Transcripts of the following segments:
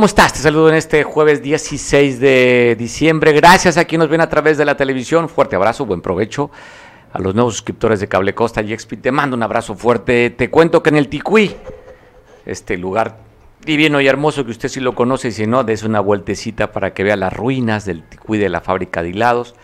¿Cómo estás? Te saludo en este jueves 16 de diciembre. Gracias a quien nos ven a través de la televisión. Fuerte abrazo, buen provecho. A los nuevos suscriptores de Cable Costa y Expit te mando un abrazo fuerte. Te cuento que en el Ticuí, este lugar divino y hermoso que usted sí lo conoce y si no, des una vueltecita para que vea las ruinas del Ticuí de la fábrica de hilados.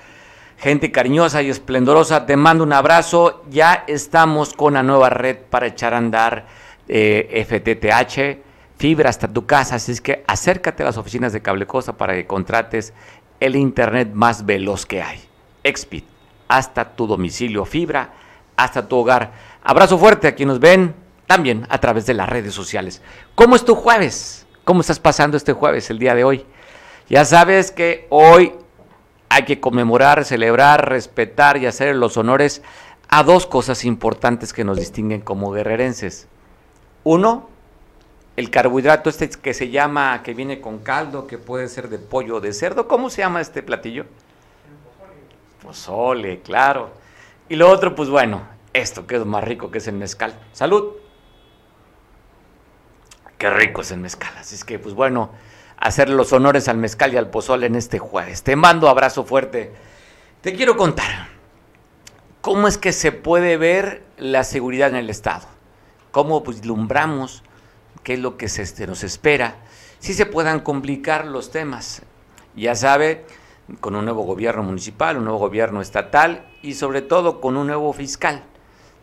Gente cariñosa y esplendorosa, te mando un abrazo. Ya estamos con la nueva red para echar a andar eh, FTTH fibra hasta tu casa, así es que acércate a las oficinas de Cable Costa para que contrates el internet más veloz que hay. Expit, hasta tu domicilio, fibra, hasta tu hogar. Abrazo fuerte a quienes nos ven también a través de las redes sociales. ¿Cómo es tu jueves? ¿Cómo estás pasando este jueves, el día de hoy? Ya sabes que hoy hay que conmemorar, celebrar, respetar y hacer los honores a dos cosas importantes que nos distinguen como guerrerenses. Uno, el carbohidrato este que se llama, que viene con caldo, que puede ser de pollo o de cerdo. ¿Cómo se llama este platillo? Pozole, claro. Y lo otro, pues bueno, esto que es más rico, que es el mezcal. Salud. Qué rico es el mezcal. Así es que, pues bueno, hacer los honores al mezcal y al pozole en este jueves. Te mando abrazo fuerte. Te quiero contar cómo es que se puede ver la seguridad en el Estado. Cómo vislumbramos qué es lo que se, este, nos espera, si se puedan complicar los temas. Ya sabe, con un nuevo gobierno municipal, un nuevo gobierno estatal y sobre todo con un nuevo fiscal,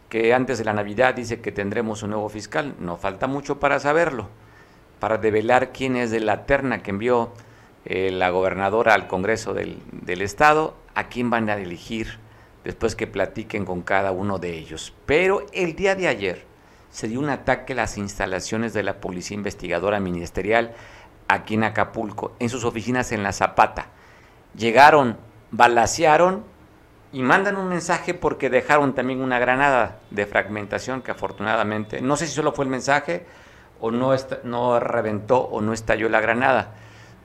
que antes de la Navidad dice que tendremos un nuevo fiscal, no falta mucho para saberlo, para develar quién es de la terna que envió eh, la gobernadora al Congreso del, del Estado, a quién van a elegir después que platiquen con cada uno de ellos. Pero el día de ayer, se dio un ataque a las instalaciones de la Policía Investigadora Ministerial aquí en Acapulco, en sus oficinas en La Zapata. Llegaron, balacearon y mandan un mensaje porque dejaron también una granada de fragmentación que afortunadamente, no sé si solo fue el mensaje o no, no reventó o no estalló la granada,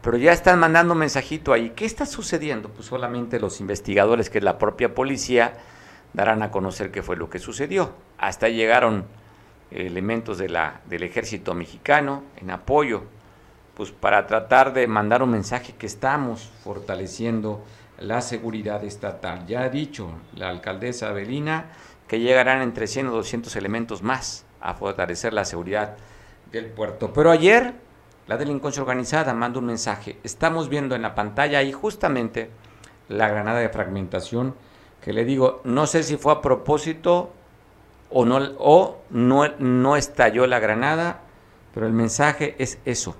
pero ya están mandando un mensajito ahí. ¿Qué está sucediendo? Pues solamente los investigadores, que es la propia policía, darán a conocer qué fue lo que sucedió. Hasta llegaron elementos de la, del ejército mexicano en apoyo, pues para tratar de mandar un mensaje que estamos fortaleciendo la seguridad estatal. Ya ha dicho la alcaldesa Avelina que llegarán entre 100 o 200 elementos más a fortalecer la seguridad del puerto. Pero ayer la delincuencia organizada mandó un mensaje. Estamos viendo en la pantalla ahí justamente la granada de fragmentación que le digo, no sé si fue a propósito o no, o no, no estalló la granada, pero el mensaje es eso,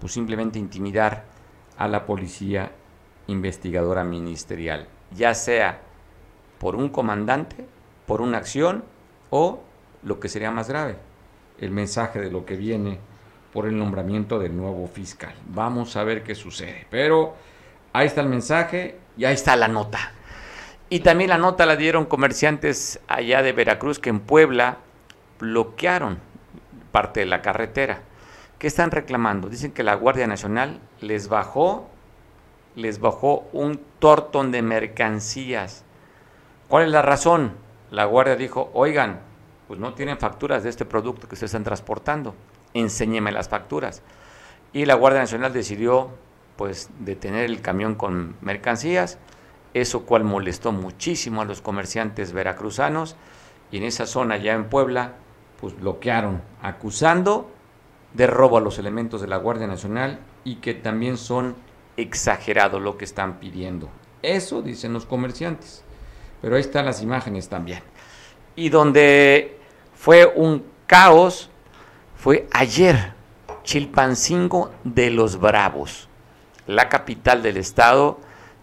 pues simplemente intimidar a la policía investigadora ministerial, ya sea por un comandante, por una acción o lo que sería más grave, el mensaje de lo que viene por el nombramiento del nuevo fiscal. Vamos a ver qué sucede. Pero ahí está el mensaje y ahí está la nota. Y también la nota la dieron comerciantes allá de Veracruz que en Puebla bloquearon parte de la carretera. ¿Qué están reclamando? Dicen que la Guardia Nacional les bajó, les bajó un tortón de mercancías. ¿Cuál es la razón? La Guardia dijo, oigan, pues no tienen facturas de este producto que se están transportando, enséñeme las facturas. Y la Guardia Nacional decidió pues detener el camión con mercancías eso cual molestó muchísimo a los comerciantes veracruzanos y en esa zona ya en Puebla pues bloquearon acusando de robo a los elementos de la Guardia Nacional y que también son exagerados lo que están pidiendo. Eso dicen los comerciantes. Pero ahí están las imágenes también. Y donde fue un caos fue ayer, Chilpancingo de los Bravos, la capital del estado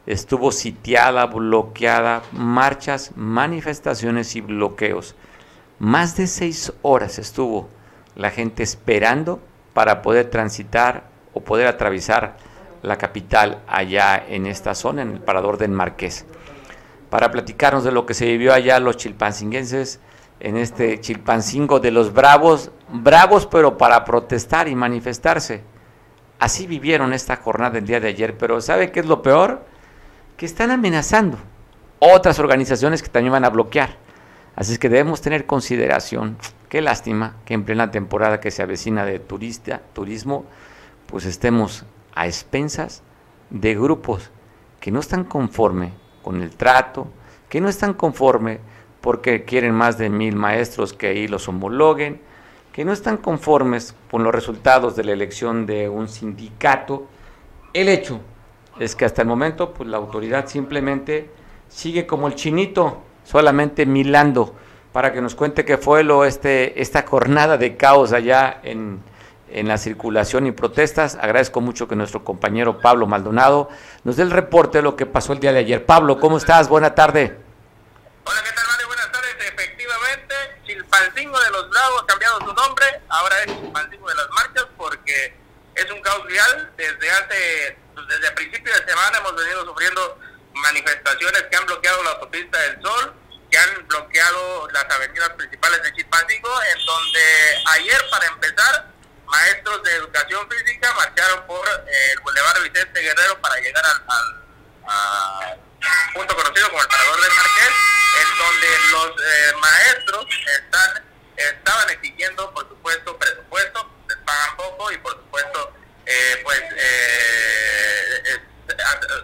estuvo sitiada, bloqueada, marchas, manifestaciones y bloqueos. Más de seis horas estuvo la gente esperando para poder transitar o poder atravesar la capital allá en esta zona, en el parador del Marqués. Para platicarnos de lo que se vivió allá los chilpancinguenses, en este Chilpancingo de los bravos, bravos pero para protestar y manifestarse. Así vivieron esta jornada el día de ayer, pero ¿sabe qué es lo peor? Que están amenazando otras organizaciones que también van a bloquear. Así es que debemos tener consideración. Qué lástima que en plena temporada que se avecina de turista, turismo, pues estemos a expensas de grupos que no están conforme con el trato, que no están conforme porque quieren más de mil maestros que ahí los homologuen, que no están conformes con los resultados de la elección de un sindicato. El hecho es que hasta el momento pues, la autoridad simplemente sigue como el chinito, solamente milando, para que nos cuente qué fue lo, este, esta jornada de caos allá en, en la circulación y protestas. Agradezco mucho que nuestro compañero Pablo Maldonado nos dé el reporte de lo que pasó el día de ayer. Pablo, ¿cómo estás? Buena tarde. Hola, ¿qué tal, Mario? Buenas tardes. Efectivamente, de los cambiado su nombre. Ahora es Chilpancingo de las Marchas porque es un caos vial. Desde hace, desde principio de semana hemos venido sufriendo manifestaciones que han bloqueado la autopista del Sol, que han bloqueado las avenidas principales de Chilpancingo, en donde ayer, para empezar, maestros de educación física marcharon por eh, el Boulevard Vicente Guerrero para llegar al, punto conocido como el Parador de Marqués, en donde los eh, maestros están estaban exigiendo, por supuesto, presupuesto, les pagan poco y, por supuesto, eh, pues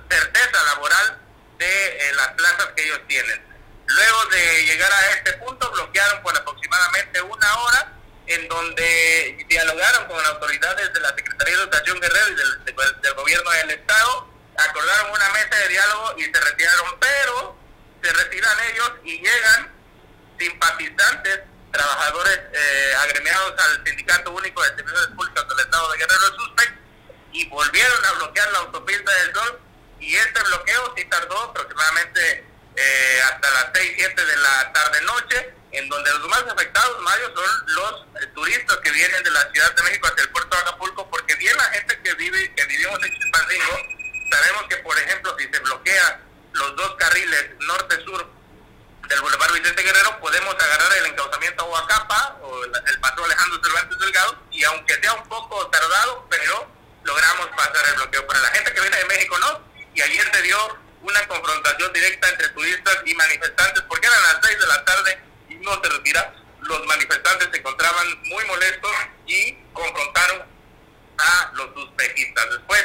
certeza laboral de las plazas que ellos tienen. Luego de llegar a este punto, bloquearon por aproximadamente una hora en donde dialogaron con las autoridades de la Secretaría de Educación Guerrero y del, del, gobierno del Estado, acordaron una mesa de diálogo y se retiraron, pero se retiran ellos y llegan simpatizantes, trabajadores eh, agremiados al Sindicato Único de Servidores Públicos del Estado de Guerrero Suspect y volvieron a bloquear la autopista del Sol y este bloqueo sí tardó aproximadamente eh, hasta las 6, 7 de la tarde-noche en donde los más afectados, Mario, son los eh, turistas que vienen de la Ciudad de México hacia el puerto de Acapulco, porque bien la gente que vive, que vivimos en Chilpancingo, sabemos que, por ejemplo, si se bloquea los dos carriles norte-sur del Boulevard Vicente Guerrero, podemos agarrar el encauzamiento a Huacapa o el, paso Alejandro Cervantes Delgado, y aunque sea un poco tardado, pero logramos pasar el bloqueo. Para la gente que viene de México, no. Y ayer se dio una confrontación directa entre turistas y manifestantes, porque eran las 6 de la tarde no se retira. Los manifestantes se encontraban muy molestos y confrontaron a los suspejistas. Después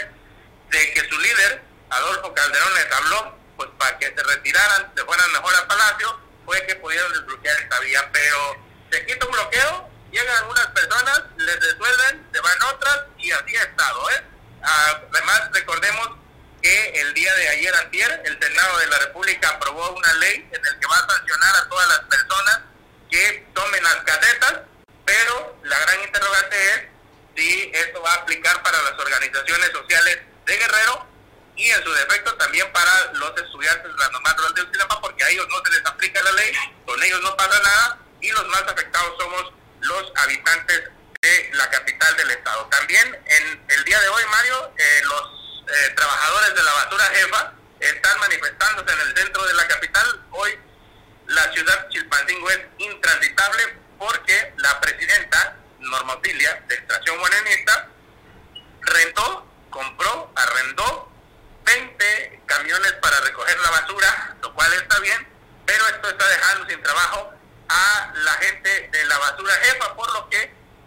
de que su líder, Adolfo Calderón, les habló, pues para que se retiraran, se fueran mejor al palacio, fue que pudieron desbloquear esta vía. Pero se quita un bloqueo, llegan unas personas, les resuelven, se van otras y así ha estado. ¿eh? Además, recordemos que el día de ayer, antier, el Senado de la República aprobó una ley en el que va a sancionar a todas las personas que tomen las casetas, pero la gran interrogante es si esto va a aplicar para las organizaciones sociales de Guerrero y en su defecto también para los estudiantes de la normal rural de Ucinapa, porque a ellos no se les aplica la ley, con ellos no pasa nada y los más afectados somos los habitantes de la capital del estado. También en el día de hoy, Mario, eh, los eh, trabajadores de la basura jefa están manifestándose en el centro de la capital. Hoy la ciudad Chilpancingo es intransitable porque la presidenta Norma de extracción morenista, rentó, compró, arrendó 20 camiones para recoger la basura, lo cual está bien, pero esto está dejando sin trabajo a la gente de la basura jefa, por lo que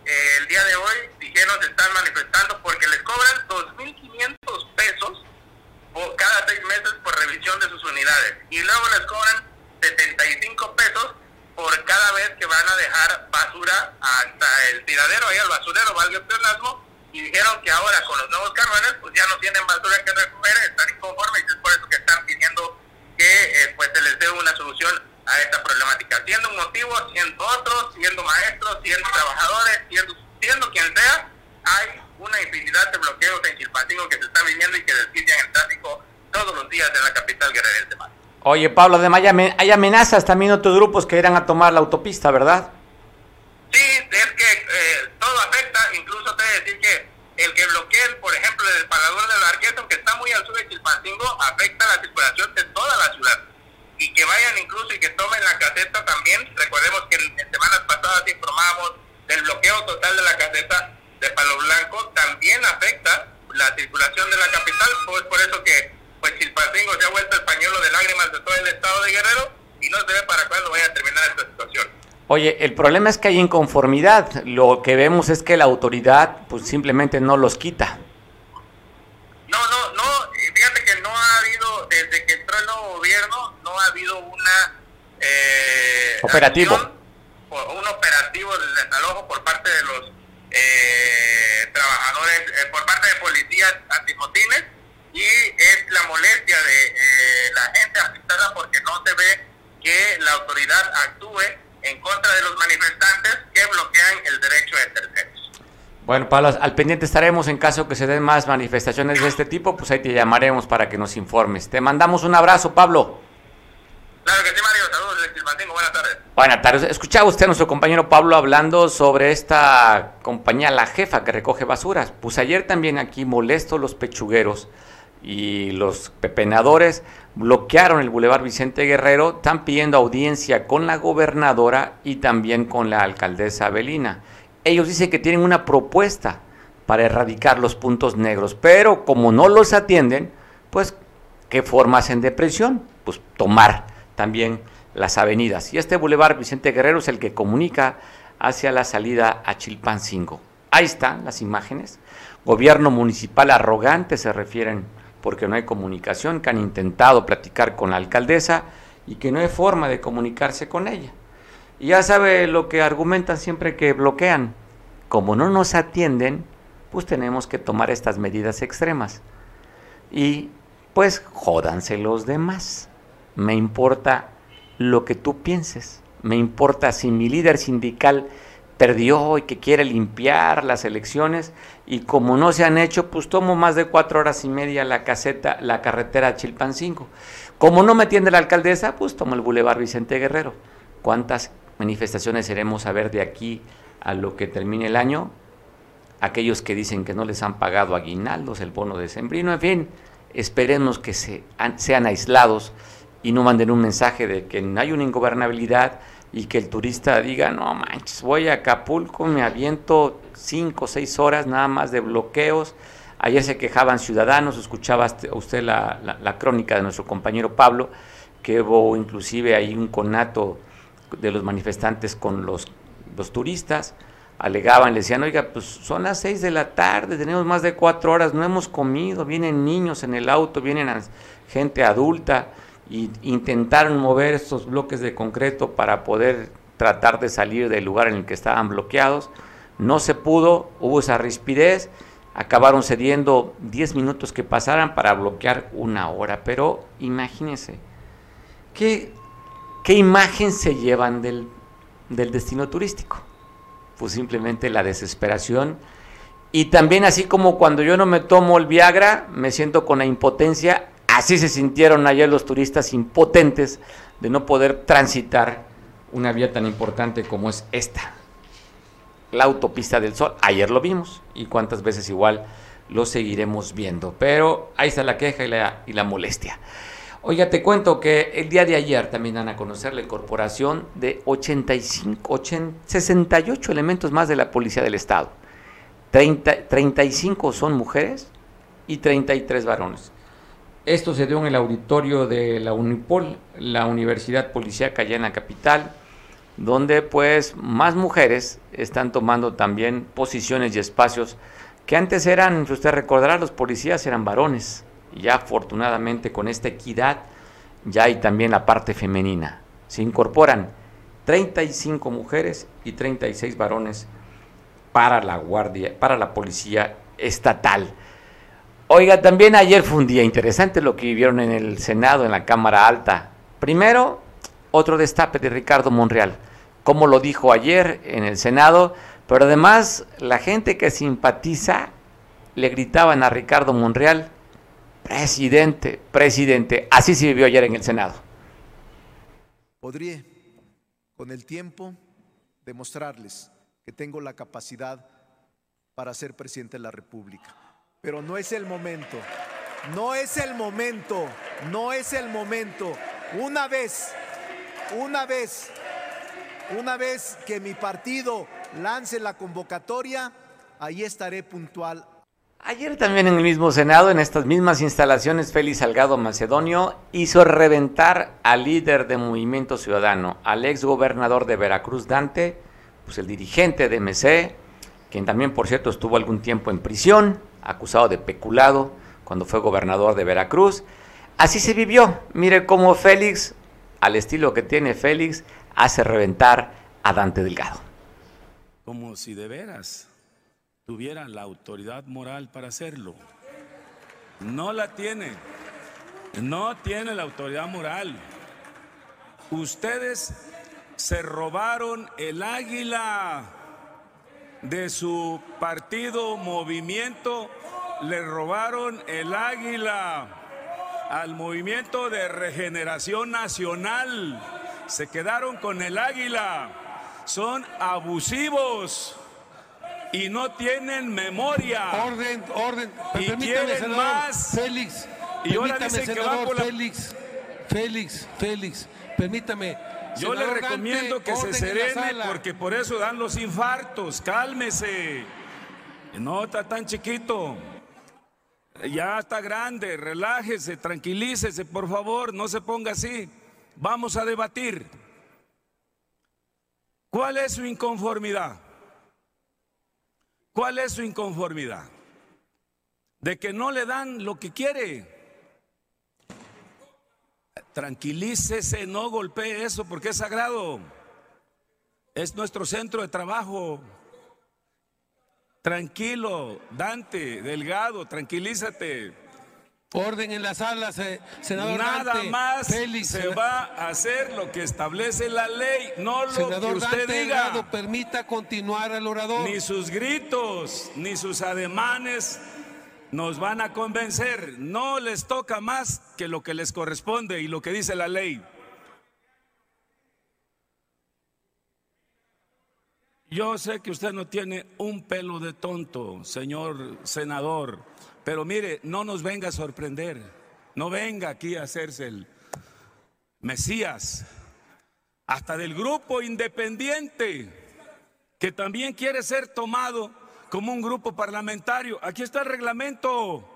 eh, el día de hoy dijeron se están manifestando porque les cobran 2.500 pesos por cada seis meses por revisión de sus unidades. Y luego les cobran 75 pesos por cada vez que van a dejar basura hasta el tiradero, ahí al basurero, valga el pleonasmo, y dijeron que ahora con los nuevos camiones pues ya no tienen basura que recoger, están inconformes y es por eso que están pidiendo que eh, pues se les dé una solución a esta problemática, siendo un motivo, siendo otros, siendo maestros, siendo trabajadores, siendo, siendo quien sea, hay una infinidad de bloqueos en Chilpancingo que se están viviendo y que desquician el tráfico todos los días en la capital guerrera Mar. Oye, Pablo, además hay amenazas también otros grupos que irán a tomar la autopista, ¿verdad? Sí, es que eh, todo afecta, incluso te voy a decir que el que bloqueen, por ejemplo, el pagador de la Arqueta, aunque está muy al sur de Chilpancingo, afecta la circulación de toda la ciudad y que vayan incluso y que tomen la caseta también. Recordemos que en, en semanas pasadas informamos del bloqueo total de la caseta de Palo Blanco, también afecta la circulación de la capital, pues por eso que pues si el Chilpancingo se ha vuelto el pañuelo de lágrimas de todo el estado de Guerrero y no se ve para cuándo vaya a terminar esta situación. Oye, el problema es que hay inconformidad. Lo que vemos es que la autoridad pues simplemente no los quita. No, no, no. Eh, fíjate que no ha habido desde que una eh, operativo. un operativo de desalojo por parte de los eh, trabajadores, eh, por parte de policías antimotines y es la molestia de eh, la gente afectada porque no se ve que la autoridad actúe en contra de los manifestantes que bloquean el derecho de terceros. Bueno, Pablo, al pendiente estaremos en caso que se den más manifestaciones de este tipo, pues ahí te llamaremos para que nos informes. Te mandamos un abrazo, Pablo. Claro que sí, Mario. Saludos desde Buenas tardes. Buenas tardes. Escuchaba usted a nuestro compañero Pablo hablando sobre esta compañía La Jefa que recoge basuras. Pues ayer también aquí molesto los pechugueros y los pepenadores bloquearon el Boulevard Vicente Guerrero, están pidiendo audiencia con la gobernadora y también con la alcaldesa Belina. Ellos dicen que tienen una propuesta para erradicar los puntos negros, pero como no los atienden, pues, ¿qué forma hacen de presión? Pues tomar también las avenidas. Y este Boulevard Vicente Guerrero es el que comunica hacia la salida a Chilpancingo. Ahí están las imágenes. Gobierno municipal arrogante se refieren porque no hay comunicación, que han intentado platicar con la alcaldesa y que no hay forma de comunicarse con ella. Ya sabe lo que argumentan siempre que bloquean. Como no nos atienden, pues tenemos que tomar estas medidas extremas. Y pues jódanse los demás. Me importa lo que tú pienses. Me importa si mi líder sindical perdió y que quiere limpiar las elecciones y como no se han hecho, pues tomo más de cuatro horas y media la caseta, la carretera Chilpancingo. Como no me atiende la alcaldesa, pues tomo el Boulevard Vicente Guerrero. ¿Cuántas manifestaciones seremos a ver de aquí a lo que termine el año? Aquellos que dicen que no les han pagado aguinaldos, el bono de sembrino, en fin, esperemos que se, sean aislados y no manden un mensaje de que no hay una ingobernabilidad y que el turista diga, no manches, voy a Acapulco, me aviento cinco o seis horas nada más de bloqueos. Ayer se quejaban ciudadanos, escuchaba usted la, crónica de nuestro compañero Pablo, que hubo inclusive ahí un conato de los manifestantes con los, los turistas, alegaban, le decían, oiga, pues son las seis de la tarde, tenemos más de cuatro horas, no hemos comido, vienen niños en el auto, vienen gente adulta, y intentaron mover estos bloques de concreto para poder tratar de salir del lugar en el que estaban bloqueados. No se pudo, hubo esa rispidez, acabaron cediendo 10 minutos que pasaran para bloquear una hora. Pero imagínense, ¿qué, qué imagen se llevan del, del destino turístico? Pues simplemente la desesperación. Y también así como cuando yo no me tomo el Viagra, me siento con la impotencia, Así se sintieron ayer los turistas impotentes de no poder transitar una vía tan importante como es esta, la autopista del Sol. Ayer lo vimos y cuántas veces igual lo seguiremos viendo. Pero ahí está la queja y la, y la molestia. Oiga, te cuento que el día de ayer también dan a conocer la incorporación de 85, 68 elementos más de la Policía del Estado. 30, 35 son mujeres y 33 varones. Esto se dio en el auditorio de la Unipol, la Universidad Policíaca allá en la capital, donde pues más mujeres están tomando también posiciones y espacios que antes eran, si usted recordará, los policías eran varones. Ya afortunadamente con esta equidad ya hay también la parte femenina. Se incorporan 35 mujeres y 36 varones para la guardia, para la policía estatal. Oiga, también ayer fue un día interesante lo que vivieron en el Senado, en la Cámara Alta. Primero, otro destape de Ricardo Monreal, como lo dijo ayer en el Senado, pero además la gente que simpatiza le gritaban a Ricardo Monreal, presidente, presidente. Así se vivió ayer en el Senado. Podría, con el tiempo, demostrarles que tengo la capacidad para ser presidente de la República pero no es el momento. No es el momento. No es el momento. Una vez, una vez, una vez que mi partido lance la convocatoria, ahí estaré puntual. Ayer también en el mismo Senado, en estas mismas instalaciones, Félix Salgado Macedonio hizo reventar al líder de Movimiento Ciudadano, al ex gobernador de Veracruz, Dante, pues el dirigente de MC, quien también, por cierto, estuvo algún tiempo en prisión acusado de peculado cuando fue gobernador de Veracruz. Así se vivió. Mire cómo Félix al estilo que tiene Félix, hace reventar a Dante Delgado. Como si de veras tuviera la autoridad moral para hacerlo. No la tiene. No tiene la autoridad moral. Ustedes se robaron el águila de su partido movimiento, le robaron el águila al movimiento de regeneración nacional. Se quedaron con el águila. Son abusivos y no tienen memoria. Orden, orden. Y quieren más. Félix. Y ahora permítame, dicen senador, la- Félix. Félix, Félix. Permítame. Yo le Senador recomiendo Dante, que se serene porque por eso dan los infartos. Cálmese. No está tan chiquito. Ya está grande. Relájese, tranquilícese, por favor. No se ponga así. Vamos a debatir. ¿Cuál es su inconformidad? ¿Cuál es su inconformidad? De que no le dan lo que quiere. Tranquilícese, no golpee eso porque es sagrado. Es nuestro centro de trabajo. Tranquilo, Dante, Delgado, tranquilízate. Orden en la sala, se- senador Nada Dante. más Félix, se va a hacer lo que establece la ley, no lo Senador que usted Dante diga. Delgado, permita continuar al orador. Ni sus gritos, ni sus ademanes nos van a convencer. No les toca más que lo que les corresponde y lo que dice la ley. Yo sé que usted no tiene un pelo de tonto, señor senador, pero mire, no nos venga a sorprender. No venga aquí a hacerse el Mesías, hasta del grupo independiente que también quiere ser tomado como un grupo parlamentario. Aquí está el reglamento,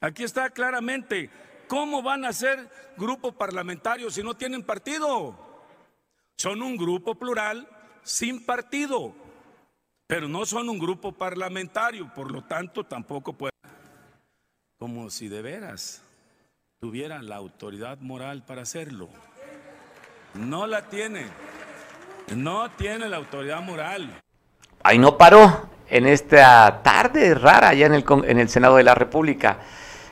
aquí está claramente. ¿Cómo van a ser grupo parlamentario si no tienen partido? Son un grupo plural sin partido, pero no son un grupo parlamentario, por lo tanto tampoco pueden. Como si de veras tuvieran la autoridad moral para hacerlo. No la tiene. No tiene la autoridad moral. Ahí no paró en esta tarde rara allá en el, en el Senado de la República.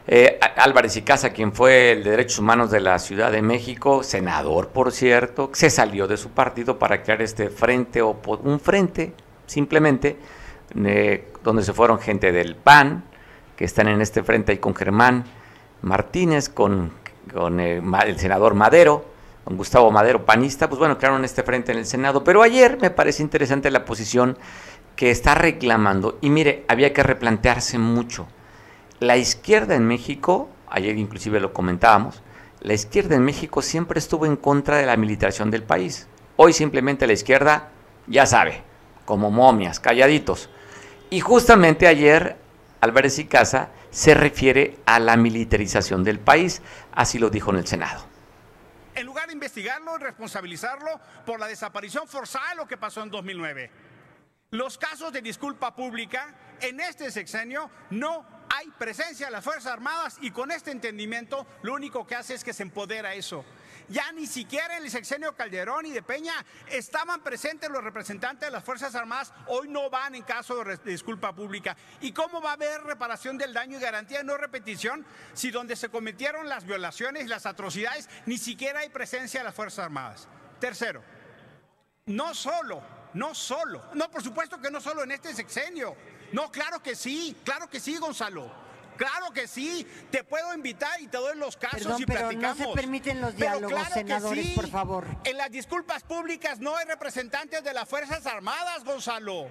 Eh, Álvarez y Casa, quien fue el de Derechos Humanos de la Ciudad de México, senador por cierto, se salió de su partido para crear este frente, opo- un frente simplemente, eh, donde se fueron gente del PAN, que están en este frente ahí con Germán Martínez, con, con eh, Ma- el senador Madero, con Gustavo Madero, panista, pues bueno, crearon este frente en el Senado. Pero ayer me parece interesante la posición que está reclamando, y mire, había que replantearse mucho. La izquierda en México, ayer inclusive lo comentábamos, la izquierda en México siempre estuvo en contra de la militarización del país. Hoy simplemente la izquierda, ya sabe, como momias, calladitos. Y justamente ayer Álvarez y Casa se refiere a la militarización del país, así lo dijo en el Senado. en lugar de investigarlo y responsabilizarlo por la desaparición forzada de lo que pasó en 2009. Los casos de disculpa pública en este sexenio no hay presencia de las Fuerzas Armadas y con este entendimiento lo único que hace es que se empodera eso. Ya ni siquiera en el sexenio Calderón y de Peña estaban presentes los representantes de las Fuerzas Armadas, hoy no van en caso de, disculpa pública. ¿Y cómo va a haber reparación del daño y garantía de no repetición si donde se cometieron las violaciones y las atrocidades ni siquiera hay presencia de las Fuerzas Armadas? Tercero, no solo, no solo, no, por supuesto que no solo en este sexenio. No, claro que sí, claro que sí, Gonzalo. Claro que sí, te puedo invitar y te doy los casos Perdón, y pero no platicamos. se permiten los Pero diálogos, claro que senadores, sí. por favor. En las disculpas públicas no hay representantes de las Fuerzas Armadas, Gonzalo.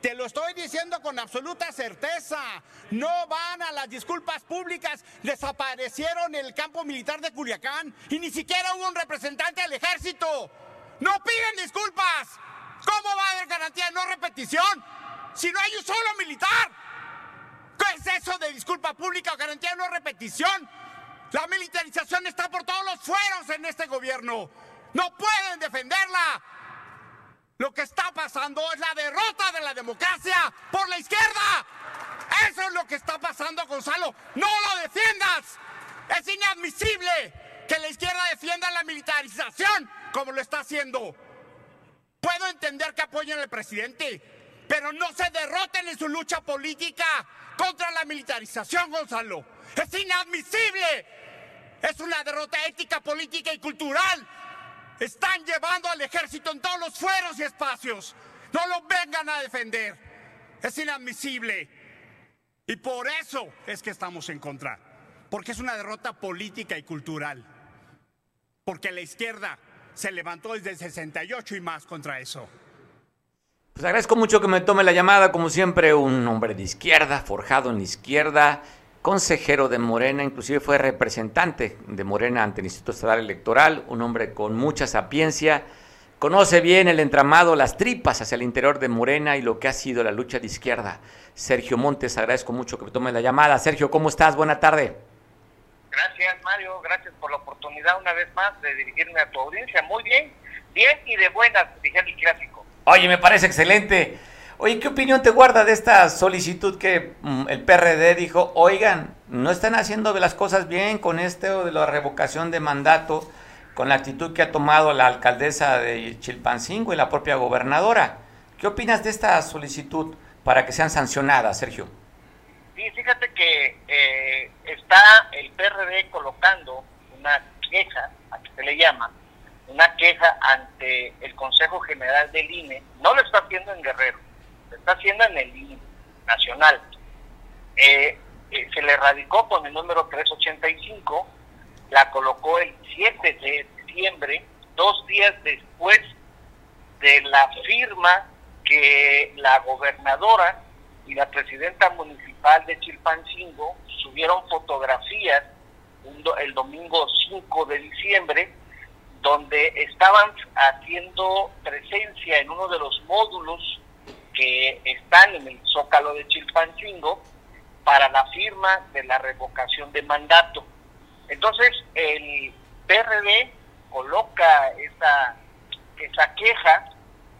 Te lo estoy diciendo con absoluta certeza. No van a las disculpas públicas. Desaparecieron el campo militar de Culiacán y ni siquiera hubo un representante del ejército. No piden disculpas. ¿Cómo va a haber garantía de no repetición si no hay un solo militar? ¿Qué es eso de disculpa pública o garantía de no repetición? La militarización está por todos los fueros en este gobierno. No pueden defenderla. Lo que está pasando es la derrota de la democracia por la izquierda. Eso es lo que está pasando, Gonzalo. No lo defiendas. Es inadmisible que la izquierda defienda la militarización como lo está haciendo. Puedo entender que apoyen al presidente, pero no se derroten en su lucha política contra la militarización, Gonzalo. Es inadmisible. Es una derrota ética, política y cultural. Están llevando al ejército en todos los fueros y espacios. No lo vengan a defender. Es inadmisible. Y por eso es que estamos en contra. Porque es una derrota política y cultural. Porque la izquierda se levantó desde el 68 y más contra eso. Pues agradezco mucho que me tome la llamada, como siempre, un hombre de izquierda, forjado en la izquierda, consejero de Morena, inclusive fue representante de Morena ante el Instituto Estatal Electoral, un hombre con mucha sapiencia, conoce bien el entramado, las tripas hacia el interior de Morena y lo que ha sido la lucha de izquierda. Sergio Montes, agradezco mucho que me tome la llamada. Sergio, ¿cómo estás? Buena tarde. Gracias, Mario. Gracias por la oportunidad una vez más de dirigirme a tu audiencia. Muy bien, bien y de buenas, dije el clásico. Oye, me parece excelente. Oye, ¿qué opinión te guarda de esta solicitud que mm, el PRD dijo, oigan, no están haciendo las cosas bien con esto de la revocación de mandato, con la actitud que ha tomado la alcaldesa de Chilpancingo y la propia gobernadora? ¿Qué opinas de esta solicitud para que sean sancionadas, Sergio? Sí, fíjate que eh, está el PRD colocando una queja, a que se le llama, una queja ante el Consejo General del INE, no lo está haciendo en Guerrero, lo está haciendo en el INE nacional. Eh, eh, se le radicó con el número 385, la colocó el 7 de diciembre, dos días después de la firma que la gobernadora y la presidenta municipal de Chilpancingo subieron fotografías el domingo 5 de diciembre donde estaban haciendo presencia en uno de los módulos que están en el Zócalo de Chilpancingo para la firma de la revocación de mandato. Entonces, el PRD coloca esa, esa queja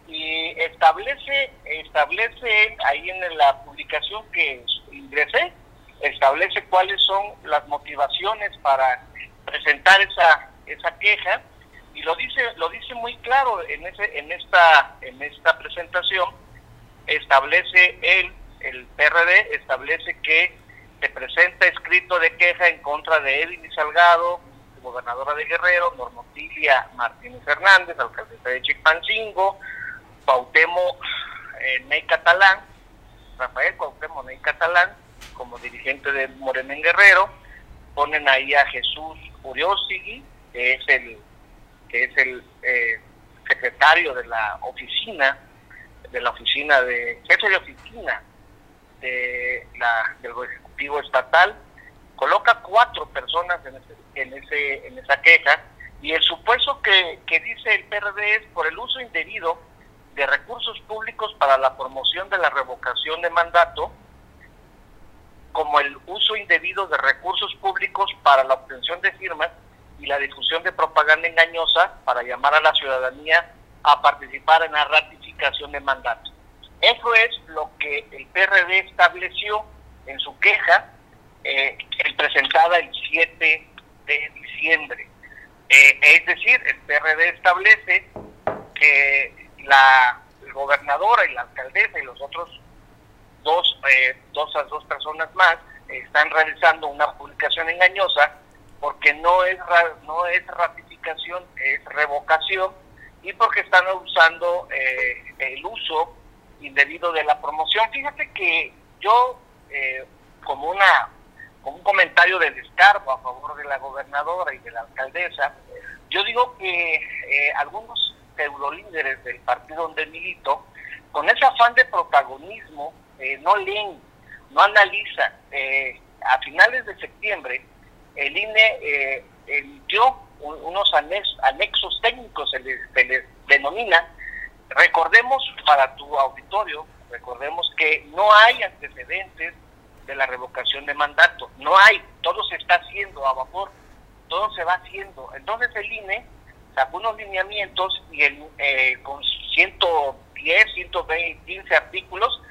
y establece, establece ahí en la publicación que ingresé, establece cuáles son las motivaciones para presentar esa, esa queja y lo dice lo dice muy claro en ese en esta en esta presentación establece el el PRD establece que se presenta escrito de queja en contra de Edwin Salgado gobernadora de Guerrero Normotilia Martínez Hernández alcaldesa de Chilpancingo Cuauhtémoc eh, Ney Catalán Rafael Cuauhtémoc Ney Catalán como dirigente de Morena en Guerrero ponen ahí a Jesús Uriostegui que es el que es el eh, secretario de la oficina, de la oficina de, jefe de oficina de la, del Ejecutivo Estatal, coloca cuatro personas en, ese, en, ese, en esa queja y el supuesto que, que dice el PRD es por el uso indebido de recursos públicos para la promoción de la revocación de mandato, como el uso indebido de recursos públicos para la obtención de firmas y la difusión de propaganda engañosa para llamar a la ciudadanía a participar en la ratificación de mandato. Eso es lo que el PRD estableció en su queja, eh, presentada el 7 de diciembre. Eh, es decir, el PRD establece que la gobernadora y la alcaldesa y los otros dos, eh, dos, dos personas más están realizando una publicación engañosa porque no es no es ratificación, es revocación y porque están usando eh, el uso indebido de la promoción. Fíjate que yo eh, como una como un comentario de descargo a favor de la gobernadora y de la alcaldesa, yo digo que eh, algunos pseudolíderes del partido donde milito, con ese afán de protagonismo, no leen, no analizan. a finales de septiembre, el INE eh, emitió unos anexos técnicos, se les, denomina. Recordemos para tu auditorio, recordemos que no hay antecedentes de la revocación de mandato, no hay, todo se está haciendo a vapor, todo se va haciendo. Entonces el INE sacó unos lineamientos y el, eh, con 110, 120, 15 artículos,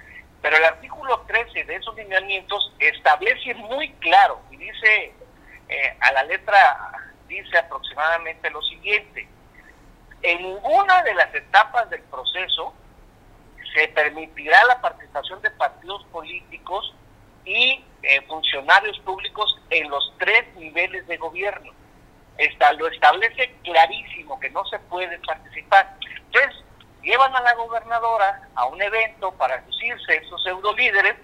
pero el artículo 13 de esos lineamientos establece muy claro y dice eh, a la letra dice aproximadamente lo siguiente. En ninguna de las etapas del proceso se permitirá la participación de partidos políticos y eh, funcionarios públicos en los tres niveles de gobierno. Esta, lo establece clarísimo que no se puede participar. Entonces, llevan a la gobernadora a un evento para lucirse esos pseudo líderes,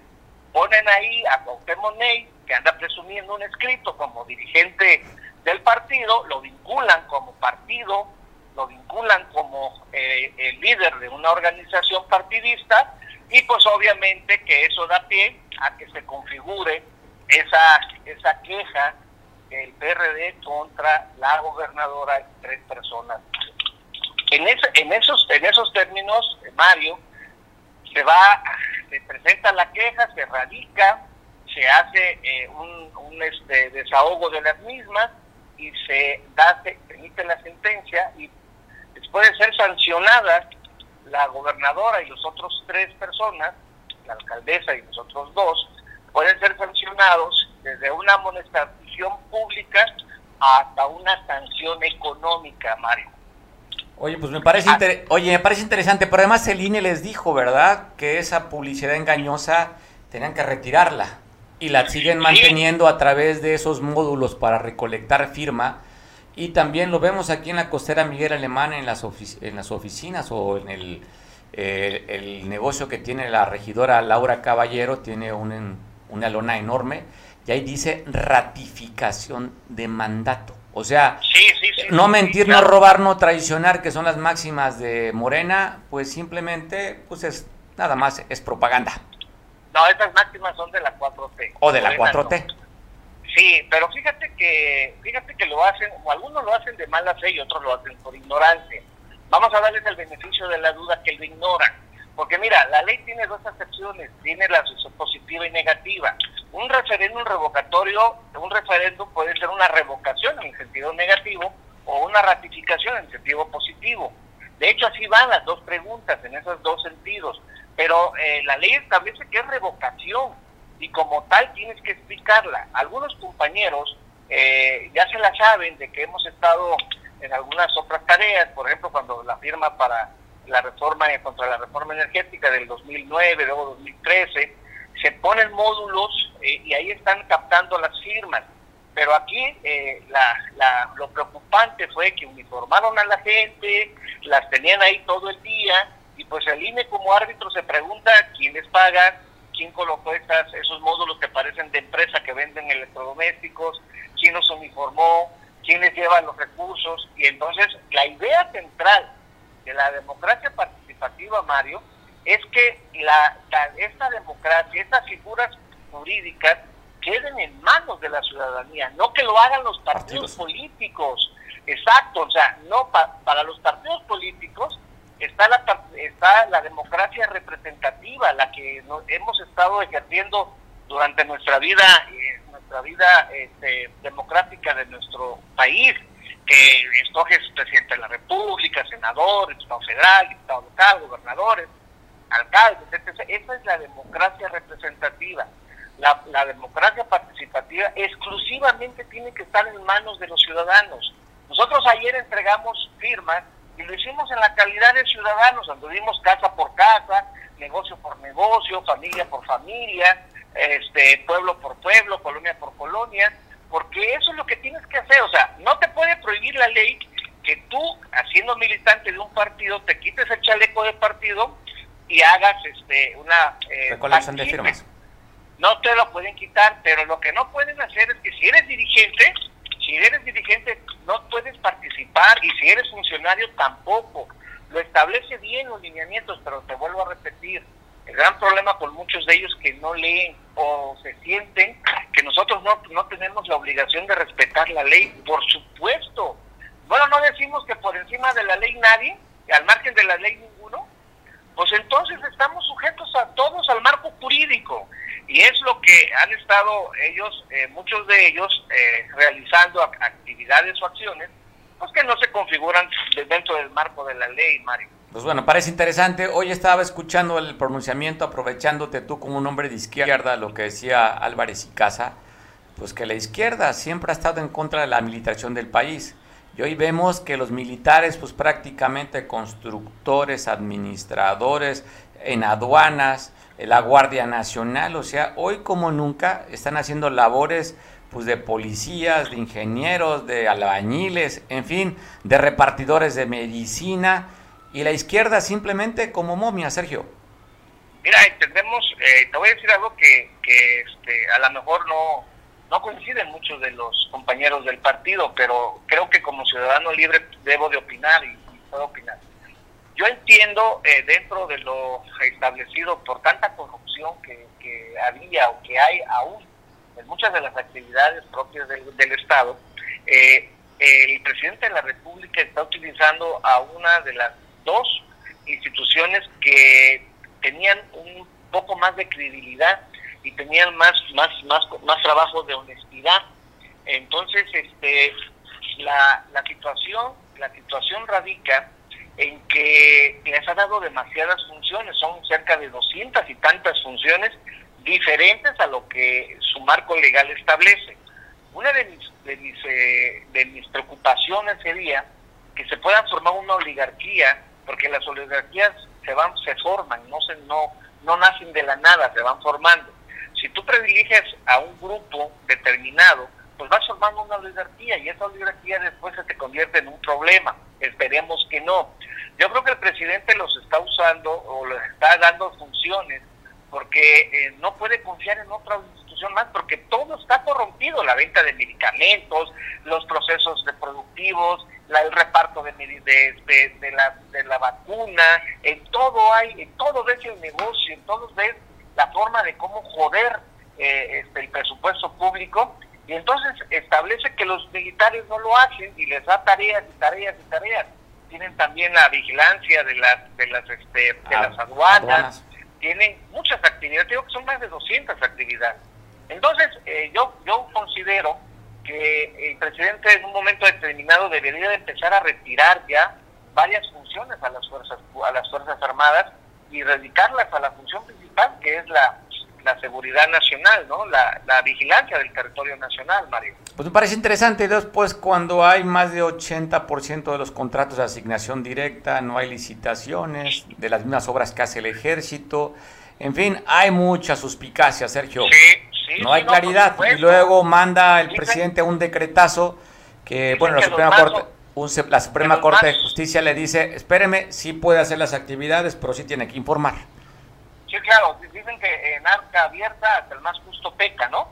ponen ahí a Cuauhtémoc Ney, que anda presumiendo un escrito como dirigente del partido, lo vinculan como partido, lo vinculan como eh, el líder de una organización partidista y pues obviamente que eso da pie a que se configure esa, esa queja del PRD contra la gobernadora y tres personas. En, en, esos, en esos términos, Mario, se va, se presenta la queja, se radica, se hace eh, un, un este, desahogo de las mismas y se da, se emite la sentencia y después de ser sancionada la gobernadora y los otros tres personas, la alcaldesa y los otros dos, pueden ser sancionados desde una amonestación pública hasta una sanción económica, Mario. Oye, pues me parece, ah. Oye, me parece interesante, pero además el INE les dijo, ¿verdad? Que esa publicidad engañosa tenían que retirarla y la siguen manteniendo a través de esos módulos para recolectar firma. Y también lo vemos aquí en la costera Miguel Alemán en las, en las oficinas o en el, eh, el negocio que tiene la regidora Laura Caballero, tiene un, una lona enorme y ahí dice ratificación de mandato. O sea, no mentir, no robar, no traicionar, que son las máximas de Morena, pues simplemente, pues es nada más, es propaganda. No, estas máximas son de la 4T. O de la 4T. Sí, pero fíjate que, fíjate que lo hacen, o algunos lo hacen de mala fe y otros lo hacen por ignorancia. Vamos a darles el beneficio de la duda que lo ignoran. Porque mira, la ley tiene dos acepciones, tiene la positiva y negativa. Un referéndum revocatorio, un referéndum puede ser una revocación en sentido negativo o una ratificación en sentido positivo. De hecho, así van las dos preguntas en esos dos sentidos. Pero eh, la ley establece que es revocación y como tal tienes que explicarla. Algunos compañeros eh, ya se la saben de que hemos estado en algunas otras tareas, por ejemplo, cuando la firma para la reforma contra la reforma energética del 2009, luego 2013, se ponen módulos eh, y ahí están captando las firmas. Pero aquí eh, la, lo preocupante fue que uniformaron a la gente, las tenían ahí todo el día y pues el INE como árbitro se pregunta quién les paga, quién colocó esas, esos módulos que parecen de empresa que venden electrodomésticos, quién los uniformó, quién les lleva los recursos y entonces la idea central de la democracia participativa, Mario, es que la, esta democracia, estas figuras jurídicas queden en manos de la ciudadanía, no que lo hagan los partidos, políticos. Exacto, o sea, no para los partidos políticos está la está la democracia representativa, la que hemos estado ejerciendo durante nuestra vida nuestra vida este, democrática de nuestro país que escoges presidente de la República, senador, diputado federal, diputado local, gobernadores, alcaldes, etc. Esa es la democracia representativa. La, la, democracia participativa exclusivamente tiene que estar en manos de los ciudadanos. Nosotros ayer entregamos firmas y lo hicimos en la calidad de ciudadanos, anduvimos casa por casa, negocio por negocio, familia por familia, este pueblo por pueblo, colonia por colonia, porque eso es lo que tienes que hacer, o sea, no te puede prohibir la ley que tú, haciendo militante de un partido, te quites el chaleco de partido y hagas este una eh, recolección de firmas. No te lo pueden quitar, pero lo que no pueden hacer es que si eres dirigente, si eres dirigente no puedes participar y si eres funcionario tampoco. Lo establece bien los lineamientos, pero te vuelvo a repetir, el gran problema con muchos de ellos que no leen o se sienten que nosotros no, no tenemos la obligación de respetar la ley, por supuesto. Bueno, no decimos que por encima de la ley nadie, al margen de la ley ninguno, pues entonces estamos sujetos a todos al marco jurídico. Y es lo que han estado ellos, eh, muchos de ellos, eh, realizando actividades o acciones, pues que no se configuran dentro del marco de la ley, Mario. Pues bueno, parece interesante. Hoy estaba escuchando el pronunciamiento, aprovechándote tú como un hombre de izquierda, lo que decía Álvarez y Casa, pues que la izquierda siempre ha estado en contra de la militarización del país. Y hoy vemos que los militares, pues prácticamente constructores, administradores, en aduanas, la Guardia Nacional, o sea, hoy como nunca están haciendo labores pues de policías, de ingenieros, de albañiles, en fin, de repartidores de medicina y la izquierda simplemente como momia, Sergio. Mira, entendemos, eh, te voy a decir algo que, que este, a lo mejor no, no coinciden muchos de los compañeros del partido, pero creo que como ciudadano libre debo de opinar y, puedo opinar. Yo entiendo eh, dentro de lo establecido por tanta corrupción que, había o que hay aún en muchas de las actividades propias del, del Estado, eh, el presidente de la República está utilizando a una de las dos instituciones que tenían un poco más de credibilidad y tenían más más más más trabajo de honestidad. Entonces este la, la situación la situación radica en que les ha dado demasiadas funciones son cerca de doscientas y tantas funciones diferentes a lo que su marco legal establece. Una de mis de mis, eh, de mis preocupaciones sería que se pueda formar una oligarquía porque las oligarquías se van se forman no se no no nacen de la nada se van formando. Si tú privilegias a un grupo determinado pues vas formando una oligarquía y esa oligarquía después se te convierte en un problema. Esperemos que no yo creo que el presidente los está usando o les está dando funciones porque eh, no puede confiar en otra institución más porque todo está corrompido la venta de medicamentos los procesos reproductivos la, el reparto de, de, la, de la vacuna, en todo hay, en todo ves el negocio, en todo ves la forma de cómo joder eh, este, el presupuesto público y entonces establece que los militares no lo hacen y les da tareas y tareas y tareas. Tienen también la vigilancia de las de las este, de Ah, las aduanas, aduanas. tienen muchas actividades, digo que son más de 200 actividades. Entonces, eh, yo yo considero que el presidente en un momento determinado debería de empezar a retirar ya varias funciones a las fuerzas a las fuerzas armadas y dedicarlas a la función principal que es la, la seguridad nacional, ¿no? La, la vigilancia del territorio nacional, Mario. Pues me parece interesante después cuando hay más de 80% de los contratos de asignación directa, no hay licitaciones de las mismas obras que hace el ejército, en fin, hay mucha suspicacia, Sergio. Sí, sí, no sí, hay no, claridad. Y luego manda el presidente un decretazo que, bueno, la que Suprema Corte, un la Suprema Corte de Justicia le dice, espéreme, sí puede hacer las actividades, pero sí tiene que informar. Sí, claro, dicen que en arca abierta hasta el más justo peca, ¿no?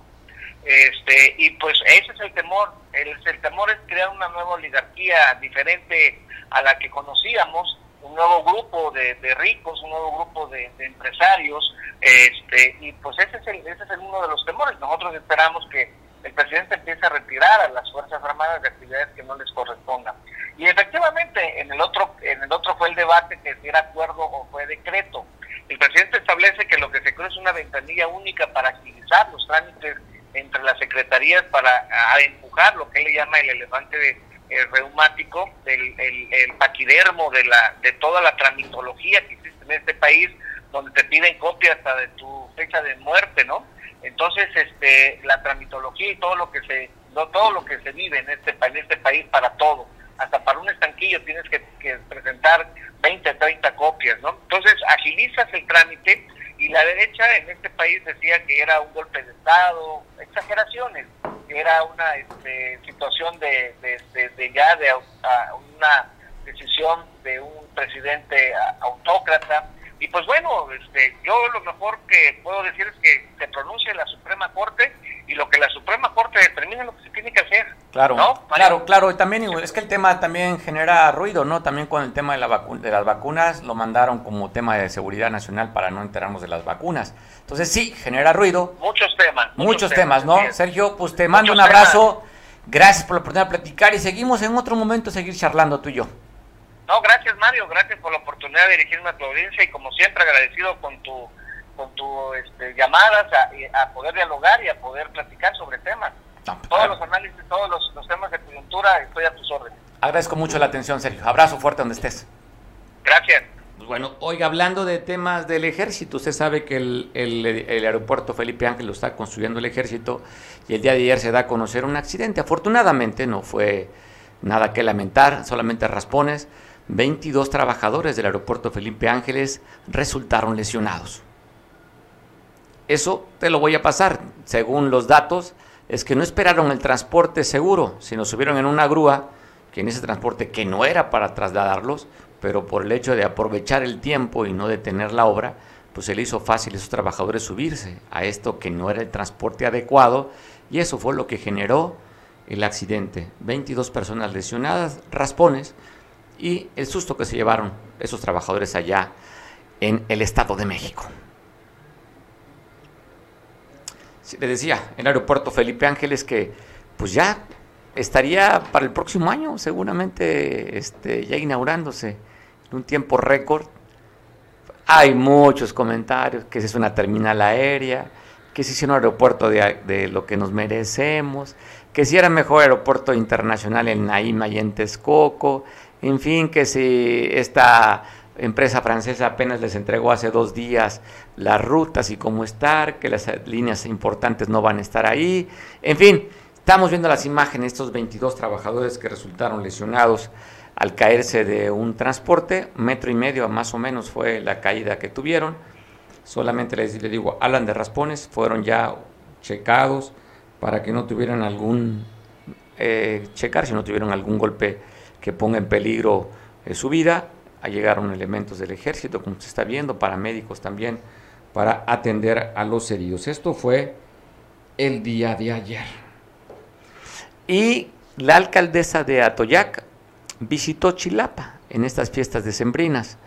Este, y pues ese es el temor, el, temor es crear una nueva oligarquía diferente a la que conocíamos, un nuevo grupo de, ricos, un nuevo grupo de, de empresarios, este, y pues ese es, el, ese es el uno de los temores. Nosotros esperamos que el presidente empiece a retirar a las Fuerzas Armadas de actividades que no les correspondan. Y efectivamente, en el otro, en el otro fue el debate que si era acuerdo o fue decreto. El presidente establece que lo que se creó es una ventanilla única para agilizar los trámites entre las secretarías para empujar lo que él le llama el elefante eh, reumático, el, paquidermo de, la, de toda la tramitología que existe en este país, donde te piden copia hasta de tu fecha de muerte, ¿no? Entonces, este, la tramitología y todo lo que se, no, todo lo que se vive en este, en este país para todo, hasta para un estanquillo tienes que, que presentar 20, 30 copias, ¿no? Entonces, agilizas el trámite y la derecha en este país decía que era un golpe de Estado, exageraciones, que era una este, situación de, de, ya de una decisión de un presidente autócrata. Y pues bueno, este, yo lo mejor que puedo decir es que se pronuncie la Suprema Corte y lo que la Suprema Corte determine lo que se tiene que hacer. Claro, claro, claro. Y también es que el tema también genera ruido, ¿no? También con el tema de, la vacu- de las vacunas lo mandaron como tema de seguridad nacional para no enterarnos de las vacunas. Entonces sí, genera ruido. Muchos temas. Muchos temas, ¿no? Sergio, pues te mando un abrazo. Gracias por la oportunidad de platicar y seguimos en otro momento seguir charlando tú y yo. No, gracias Mario, gracias por la oportunidad de dirigirme a tu audiencia y como siempre agradecido con tu con tu este, llamadas a, a poder dialogar y a poder platicar sobre temas. No, Todos los análisis, todos los, los temas de coyuntura, estoy a tus órdenes. Agradezco mucho la atención, Sergio. Abrazo fuerte donde estés. Gracias. Pues bueno, oiga, hablando de temas del ejército, usted sabe que el, el, aeropuerto Felipe Ángel lo está construyendo el ejército y el día de ayer se da a conocer un accidente. Afortunadamente no fue nada que lamentar, solamente raspones. 22 trabajadores del aeropuerto Felipe Ángeles resultaron lesionados. Eso te lo voy a pasar. Según los datos, es que no esperaron el transporte seguro, sino subieron en una grúa, que en ese transporte que no era para trasladarlos, pero por el hecho de aprovechar el tiempo y no detener la obra, pues se le hizo fácil a esos trabajadores subirse a esto que no era el transporte adecuado y eso fue lo que generó el accidente. 22 personas lesionadas, raspones y el susto que se llevaron esos trabajadores allá en el Estado de México. le decía, el aeropuerto Felipe Ángeles que pues ya estaría para el próximo año seguramente este, ya inaugurándose un tiempo récord. Hay muchos comentarios, que es una terminal aérea, que si es un aeropuerto de, lo que nos merecemos, que si era mejor aeropuerto internacional en Naima y en Texcoco, en fin, que si esta empresa francesa apenas les entregó hace dos días las rutas y cómo estar, que las líneas importantes no van a estar ahí, en fin, estamos viendo las imágenes, estos 22 trabajadores que resultaron lesionados al caerse de un transporte, metro y medio más o menos fue la caída que tuvieron. Solamente les, digo, hablan de raspones, fueron ya checados para que no tuvieran algún, eh, checar si no tuvieron algún golpe que ponga en peligro eh, su vida. Llegaron elementos del ejército, como se está viendo, paramédicos también, para atender a los heridos. Esto fue el día de ayer. Y la alcaldesa de Atoyac, visitó Chilapa en estas fiestas decembrinas.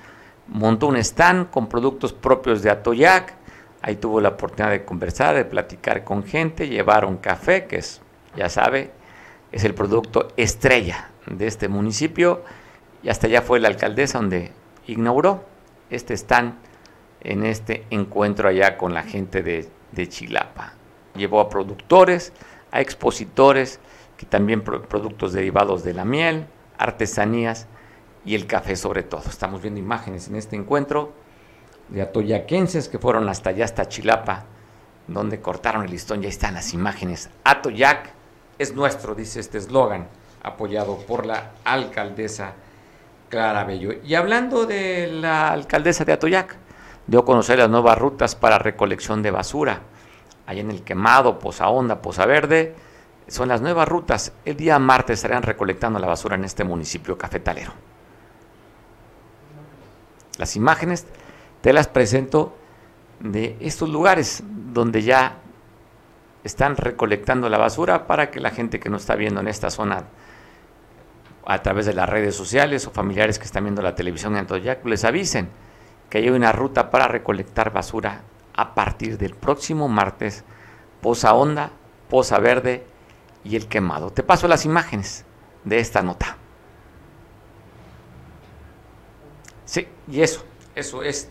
Montó un stand con productos propios de Atoyac. Ahí tuvo la oportunidad de conversar, de platicar con gente. Llevaron café, que es, ya sabe, es el producto estrella de este municipio. Y hasta allá fue la alcaldesa donde inauguró este stand en este encuentro allá con la gente de, de Chilapa. Llevó a productores, a expositores, que también productos derivados de la miel, artesanías y el café sobre todo. Estamos viendo imágenes en este encuentro de atoyaquenses que fueron hasta allá, hasta Chilapa, donde cortaron el listón. Ya están las imágenes. Atoyac es nuestro, dice este eslogan, apoyado por la alcaldesa Clara Bello. Y hablando de la alcaldesa de Atoyac, dio a conocer las nuevas rutas para recolección de basura. Allá en el Quemado, Poza Honda, Poza Verde, son las nuevas rutas. El día martes estarán recolectando la basura en este municipio cafetalero. Las imágenes te las presento de estos lugares donde ya están recolectando la basura para que la gente que nos está viendo en esta zona a través de las redes sociales o familiares que están viendo la televisión en Toyac les avisen que hay una ruta para recolectar basura a partir del próximo martes, Poza Honda, Poza Verde y el quemado. Te paso las imágenes de esta nota. Sí, y eso, eso es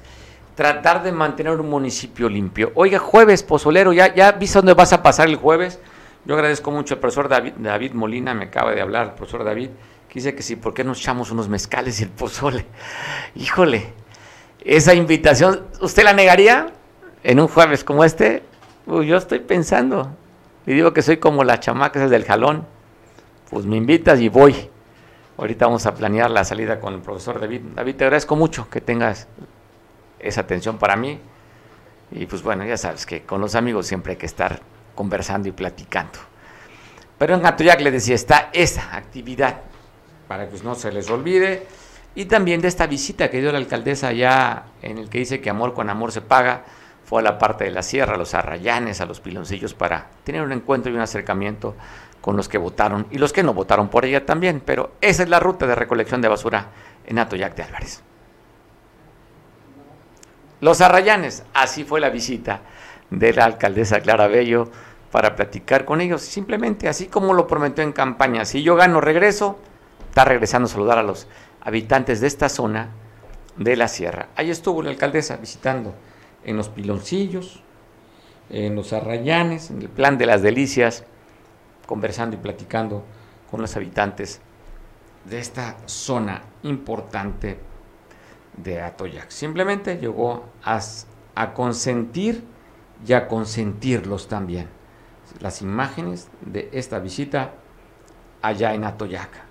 tratar de mantener un municipio limpio. Oiga, jueves, pozolero, ¿ya, ya viste dónde vas a pasar el jueves? Yo agradezco mucho al profesor David, David Molina, me acaba de hablar el profesor David, dice que sí, ¿por qué nos echamos unos mezcales y el pozole? Híjole, esa invitación, ¿usted la negaría en un jueves como este? yo estoy pensando, y digo que soy como la chamaca del jalón, pues me invitas y voy. Ahorita vamos a planear la salida con el profesor David. David, te agradezco mucho que tengas esa atención para mí. Y pues bueno, ya sabes que con los amigos siempre hay que estar conversando y platicando. Pero en Atoyac le decía, está esa actividad para que no se les olvide. Y también de esta visita que dio la alcaldesa allá en el que dice que amor con amor se paga fue a la parte de la sierra, a los arrayanes, a los piloncillos, para tener un encuentro y un acercamiento con los que votaron y los que no votaron por ella también. Pero esa es la ruta de recolección de basura en Atoyac de Álvarez. Los arrayanes, así fue la visita de la alcaldesa Clara Bello para platicar con ellos, simplemente así como lo prometió en campaña. Si yo gano, regreso, está regresando a saludar a los habitantes de esta zona de la sierra. Ahí estuvo la alcaldesa visitando en los piloncillos, en los arrayanes, en el plan de las delicias, conversando y platicando con los habitantes de esta zona importante de Atoyac. Simplemente llegó a, a consentir y a consentirlos también. Las imágenes de esta visita allá en Atoyac.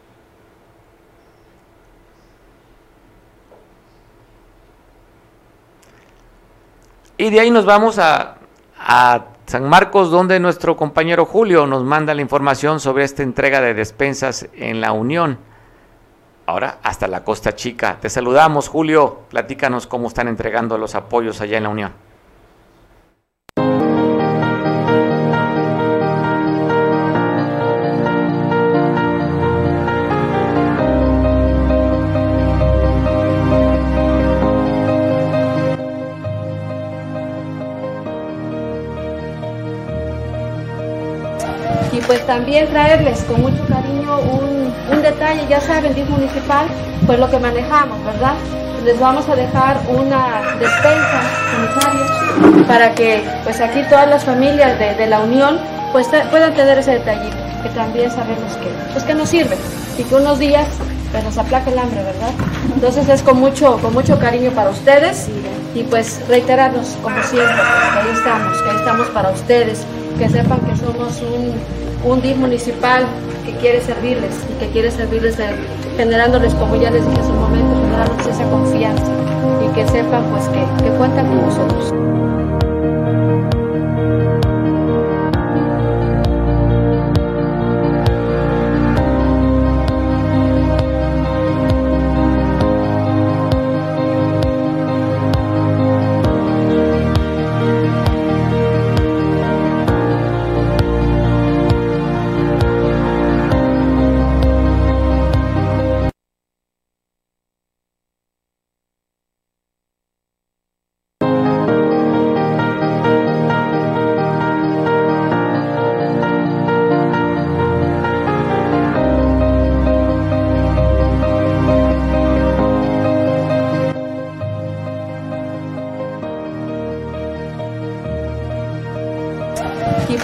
Y de ahí nos vamos a, a San Marcos, donde nuestro compañero Julio nos manda la información sobre esta entrega de despensas en la Unión. Ahora hasta la Costa Chica. Te saludamos, Julio. Platícanos cómo están entregando los apoyos allá en la Unión. Pues también traerles con mucho cariño un, un detalle, ya saben, DIF municipal, pues lo que manejamos, ¿verdad? Les vamos a dejar una despensa, comisarios, para que pues aquí todas las familias de, de la Unión pues puedan tener ese detallito, que también sabemos que, pues que nos sirve y que unos días pues nos aplaque el hambre, ¿verdad? Entonces es con mucho, con mucho cariño para ustedes y, y pues reiterarnos como siempre, que ahí estamos, que ahí estamos para ustedes, que sepan que somos un, un DIF municipal que quiere servirles y que quiere servirles de, generándoles, como ya les dije hace un momento, generándoles esa confianza y que sepan pues que, que cuentan con nosotros.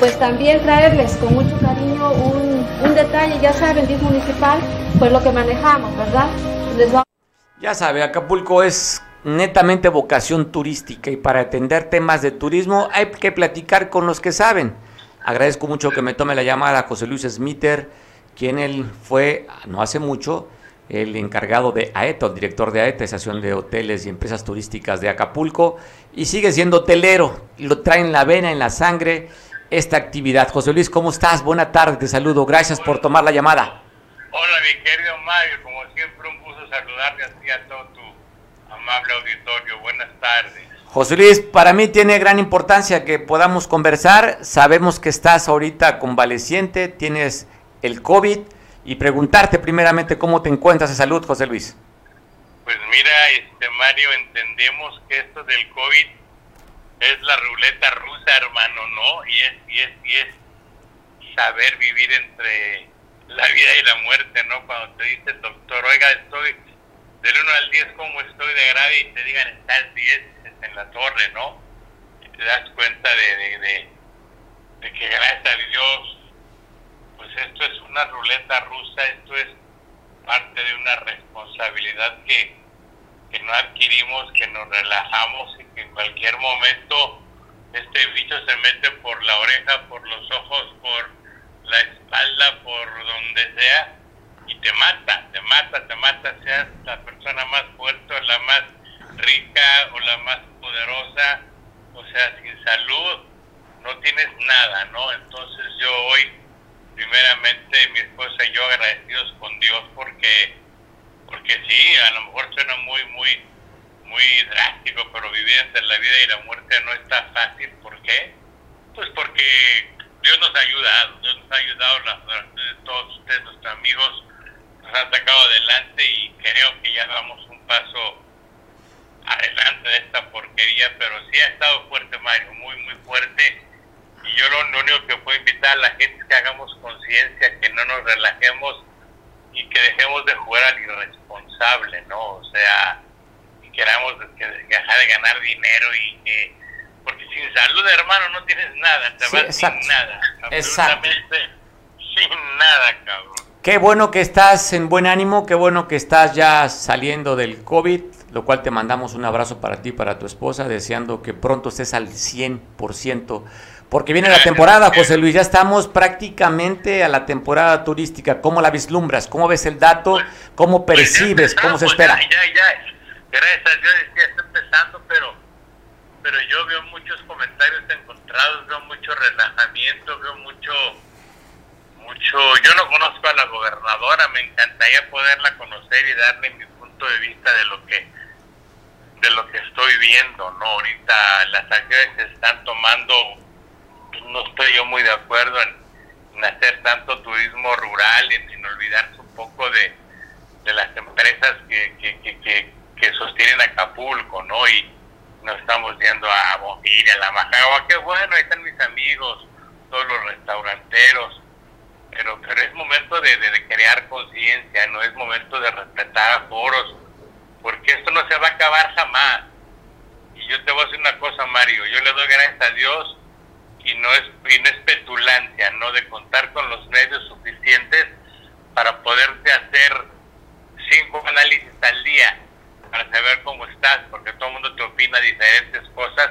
Pues también traerles con mucho cariño un, un detalle, ya saben, DIF municipal, pues lo que manejamos, ¿verdad? Les. Ya sabe, Acapulco es netamente vocación turística y para atender temas de turismo hay que platicar con los que saben. Agradezco mucho que me tome la llamada José Luis Smiter, quien él fue no hace mucho el encargado de AETA, el director de AETA, Estación de Hoteles y Empresas Turísticas de Acapulco, y sigue siendo hotelero, lo trae en la vena, en la sangre, esta actividad. José Luis, ¿cómo estás? Buena tarde, te saludo. Gracias por tomar la llamada. Hola, mi querido Mario. Como siempre, un gusto saludarte a ti a todo tu amable auditorio. Buenas tardes. José Luis, para mí tiene gran importancia que podamos conversar. Sabemos que estás ahorita convaleciente, tienes el COVID y preguntarte primeramente cómo te encuentras de salud, José Luis. Pues mira, este Mario, entendemos que esto del COVID es la ruleta rusa, hermano, ¿no? Y es, y es, y es saber vivir entre la vida y la muerte, ¿no? Cuando te dice doctor, oiga, estoy del 1 al 10, ¿cómo estoy de grave? Y te digan, estás 10 en la torre, ¿no? Y te das cuenta de, de que gracias a Dios, pues esto es una ruleta rusa, esto es parte de una responsabilidad que, que no adquirimos, que nos relajamos y que en cualquier momento este bicho se mete por la oreja, por los ojos, por la espalda, por donde sea, y te mata, te mata, te mata, seas la persona más fuerte o la más rica o la más poderosa, o sea, sin salud no tienes nada, ¿no? Entonces yo hoy, primeramente, mi esposa y yo agradecidos con Dios porque, porque sí, a lo mejor suena muy, muy, muy drástico, entre la vida y la muerte no está fácil. ¿Por qué? Pues porque Dios nos ha ayudado, Dios nos ha ayudado, la, todos ustedes, nuestros amigos, nos han sacado adelante y creo que ya damos un paso adelante de esta porquería, pero sí ha estado fuerte, Mario, muy, muy fuerte. Y yo lo, lo único que puedo invitar a la gente es que hagamos conciencia, que no nos relajemos y que dejemos de jugar al irresponsable, ¿no? O sea, queramos que dejar de ganar dinero y que porque sin salud, hermano, no tienes nada, te Sí, vas sin nada, absolutamente sin nada, cabrón. Qué bueno que estás en buen ánimo, qué bueno que estás ya saliendo del COVID, lo cual te mandamos un abrazo para ti y para tu esposa, deseando que pronto estés al 100%, porque viene la temporada, José Luis, ya estamos prácticamente a la temporada turística. ¿Cómo la vislumbras? ¿Cómo ves el dato? ¿Cómo Pues percibes? ¿Cómo se espera? Ya, ya, ya. Gracias a Dios ya está empezando, pero, pero yo veo muchos comentarios encontrados, veo mucho relajamiento, veo mucho, mucho. Yo no conozco a la gobernadora, me encantaría poderla conocer y darle mi punto de vista de lo que de lo que estoy viendo, ¿no? Ahorita las acciones se están tomando, pues, no estoy yo muy de acuerdo en, en hacer tanto turismo rural, en, en olvidarse un poco de, de las empresas que, que, que, que, que sostienen Acapulco, ¿no? Y nos estamos yendo a Bonfil, a La Majagua, qué bueno, ahí están mis amigos, todos los restauranteros, pero, pero es momento de, crear conciencia, no es momento de respetar aforos, porque esto no se va a acabar jamás. Y yo te voy a decir una cosa, Mario, yo le doy gracias a Dios y no es, y no es petulancia, ¿no? De contar con los medios suficientes para poderte hacer cinco análisis al día para saber cómo estás, porque todo el mundo te opina diferentes cosas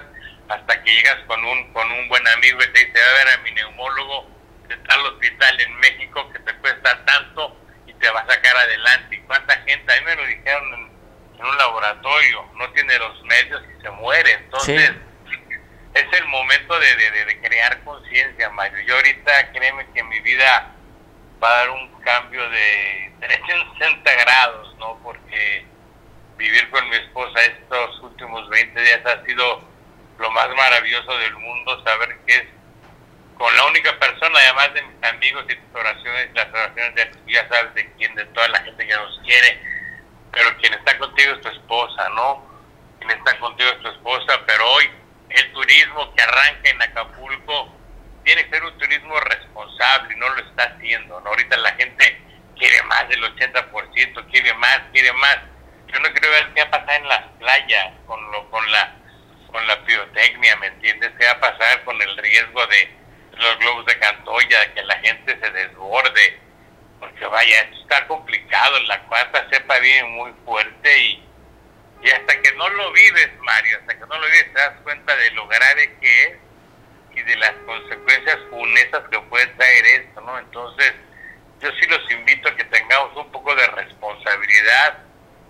hasta que llegas con un con un buen amigo y te dice, a ver a mi neumólogo de tal hospital en México que te cuesta tanto y te va a sacar adelante. ¿Y cuánta gente? A mí me lo dijeron en, en un laboratorio, no tiene los medios y se muere. Entonces, es el momento de- de crear conciencia, Mario. Yo ahorita, créeme que mi vida va a dar un cambio de 360 grados, ¿no? Porque vivir con mi esposa estos últimos 20 días ha sido lo más maravilloso del mundo, saber que es con la única persona, además de mis amigos y tus oraciones, las oraciones de ya sabes de quién, de toda la gente que nos quiere, pero quien está contigo es tu esposa, ¿no? Quien está contigo es tu esposa, pero hoy el turismo que arranca en Acapulco tiene que ser un turismo responsable y no lo está haciendo, ¿no? Ahorita la gente quiere más del 80%, quiere más, quiere más. Yo no quiero ver qué va a pasar en las playas con lo con la con la pirotecnia, ¿me entiendes? ¿Qué va a pasar con el riesgo de los globos de Cantoya, que la gente se desborde? Porque vaya, esto está complicado, la cuarta cepa viene muy fuerte y, y hasta que no lo vives, Mario, hasta que no lo vives te das cuenta de lo grave que es y de las consecuencias funestas que puede traer esto, ¿no? Entonces, yo sí los invito a que tengamos un poco de responsabilidad,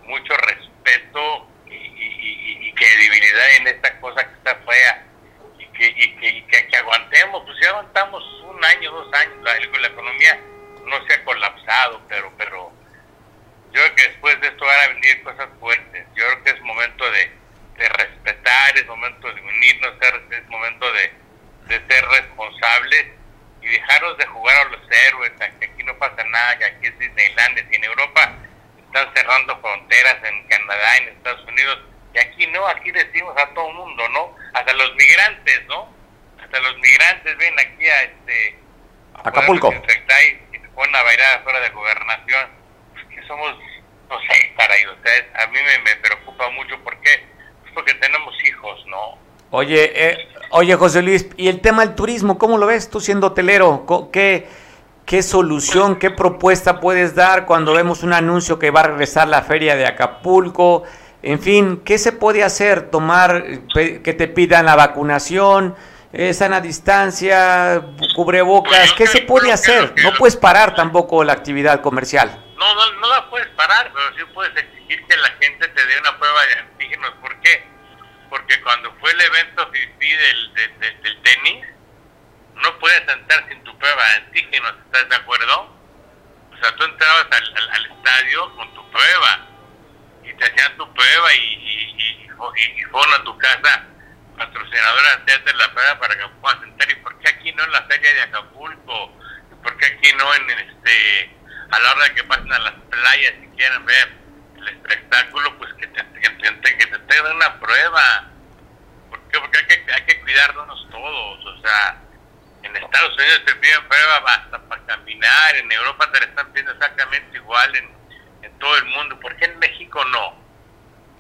mucho respeto y, y- y- y credibilidad en esta cosa que está fea y que, que, que, que aguantemos, pues ya aguantamos un año, dos años, la, la economía no se ha colapsado, pero, pero yo creo que después de esto van a venir cosas fuertes, yo creo que es momento de, de respetar, es momento de unirnos, es momento de, de ser responsables y dejarnos de jugar a los héroes, a que aquí no pasa nada, que aquí es Disneylandia, y en Europa están cerrando fronteras, en Canadá, en Estados Unidos, y aquí no, aquí decimos a todo el mundo, ¿no? Hasta los migrantes, ¿no? Hasta los migrantes ven aquí a este... a Acapulco. y, y se ponen a bailar afuera de gobernación. Pues que somos, no sé, para ellos, ¿sabes? A mí me, me preocupa mucho, ¿por qué? Pues porque tenemos hijos, ¿no? Oye, eh, oye José Luis, y el tema del turismo, ¿cómo lo ves tú siendo hotelero? ¿Qué, ¿Qué solución, qué propuesta puedes dar cuando vemos un anuncio que va a regresar la feria de Acapulco? En fin, ¿qué se puede hacer? Tomar, eh, que te pidan la vacunación, eh, sana distancia, cubrebocas, ¿qué se puede hacer? No puedes parar tampoco la actividad comercial. No, no, no la puedes parar, pero sí puedes exigir que la gente te dé una prueba de antígenos. ¿Por qué? Porque cuando fue el evento del, del- del tenis, no puedes entrar sin tu prueba de antígenos, ¿estás de acuerdo? O sea, tú entrabas al, al- al estadio con tu prueba y te hacían tu prueba y, y, y, y- fueron a tu casa patrocinadora hacerte la prueba para que puedas entrar. ¿Y por qué aquí no en la feria de Acapulco? ¿Y por qué aquí no en este a la hora de que pasen a las playas y quieren ver el espectáculo? Pues que te, que te, que te una prueba. ¿Por qué? Porque hay que, hay que cuidarnos todos. O sea, en Estados Unidos te piden prueba hasta para caminar, en Europa te la están pidiendo exactamente igual, en, en todo el mundo. ¿Por qué en México no?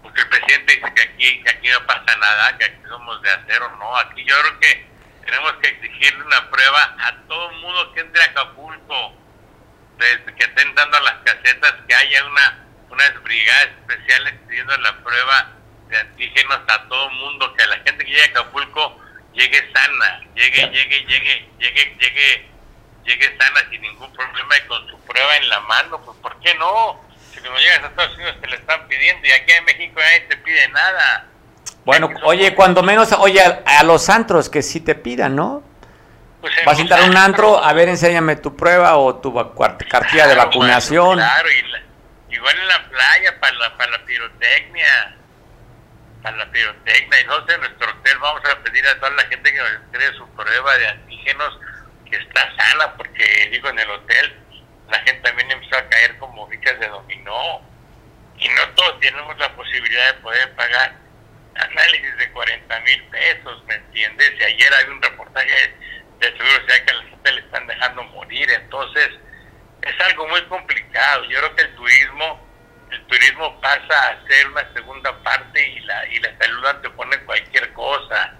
Porque el presidente dice que aquí, que aquí no pasa nada, que aquí somos de acero, no. Aquí yo creo que tenemos que exigirle una prueba a todo el mundo que entre a Acapulco, desde que estén dando las casetas, que haya una unas brigadas especiales pidiendo la prueba de antígenos a todo mundo, que la gente que llegue a Acapulco llegue sana, llegue, llegue, llegue, llegue, llegue, llegue sana sin ningún problema y con su prueba en la mano, pues ¿por qué no? Si no llegas a Estados Unidos te le están pidiendo y aquí en México nadie te pide nada. Bueno, oye, cuando menos, oye, a, los antros que sí te pidan, ¿no? Pues Vas a entrar a un antro, a ver, enséñame tu prueba o tu cartilla de vacunación. Claro, y igual en la playa para la, para la pirotecnia a la pirotecnia y nosotros en nuestro hotel vamos a pedir a toda la gente que nos entregue su prueba de antígenos que está sana porque digo en el hotel la gente también empezó a caer como fichas de dominó y no todos tenemos la posibilidad de poder pagar análisis de 40 mil pesos, ¿me entiendes? Y ayer hay un reportaje de seguro sea que a la gente le están dejando morir, entonces es algo muy complicado. Yo creo que el turismo el turismo pasa a ser una segunda parte y la, y la salud antepone cualquier cosa.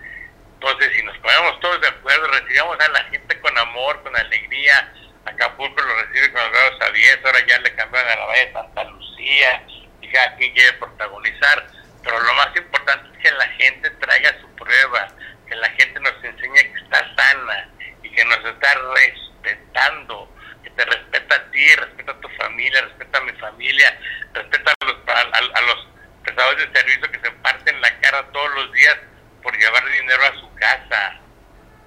Entonces, si nos ponemos todos de acuerdo, recibamos a la gente con amor, con alegría, Acapulco lo recibe con los brazos abiertos, ahora ya le cambiaron a la Valle de Santa Lucía, y cada quien quiere protagonizar, pero lo más importante es que la gente traiga su prueba, que la gente nos enseñe que está sana y que nos está respetando, que te respeta a ti, respeta a tu familia, respeta a mi familia, respeta a los, a, los prestadores de servicio que se parten la cara todos los días por llevar dinero a su casa.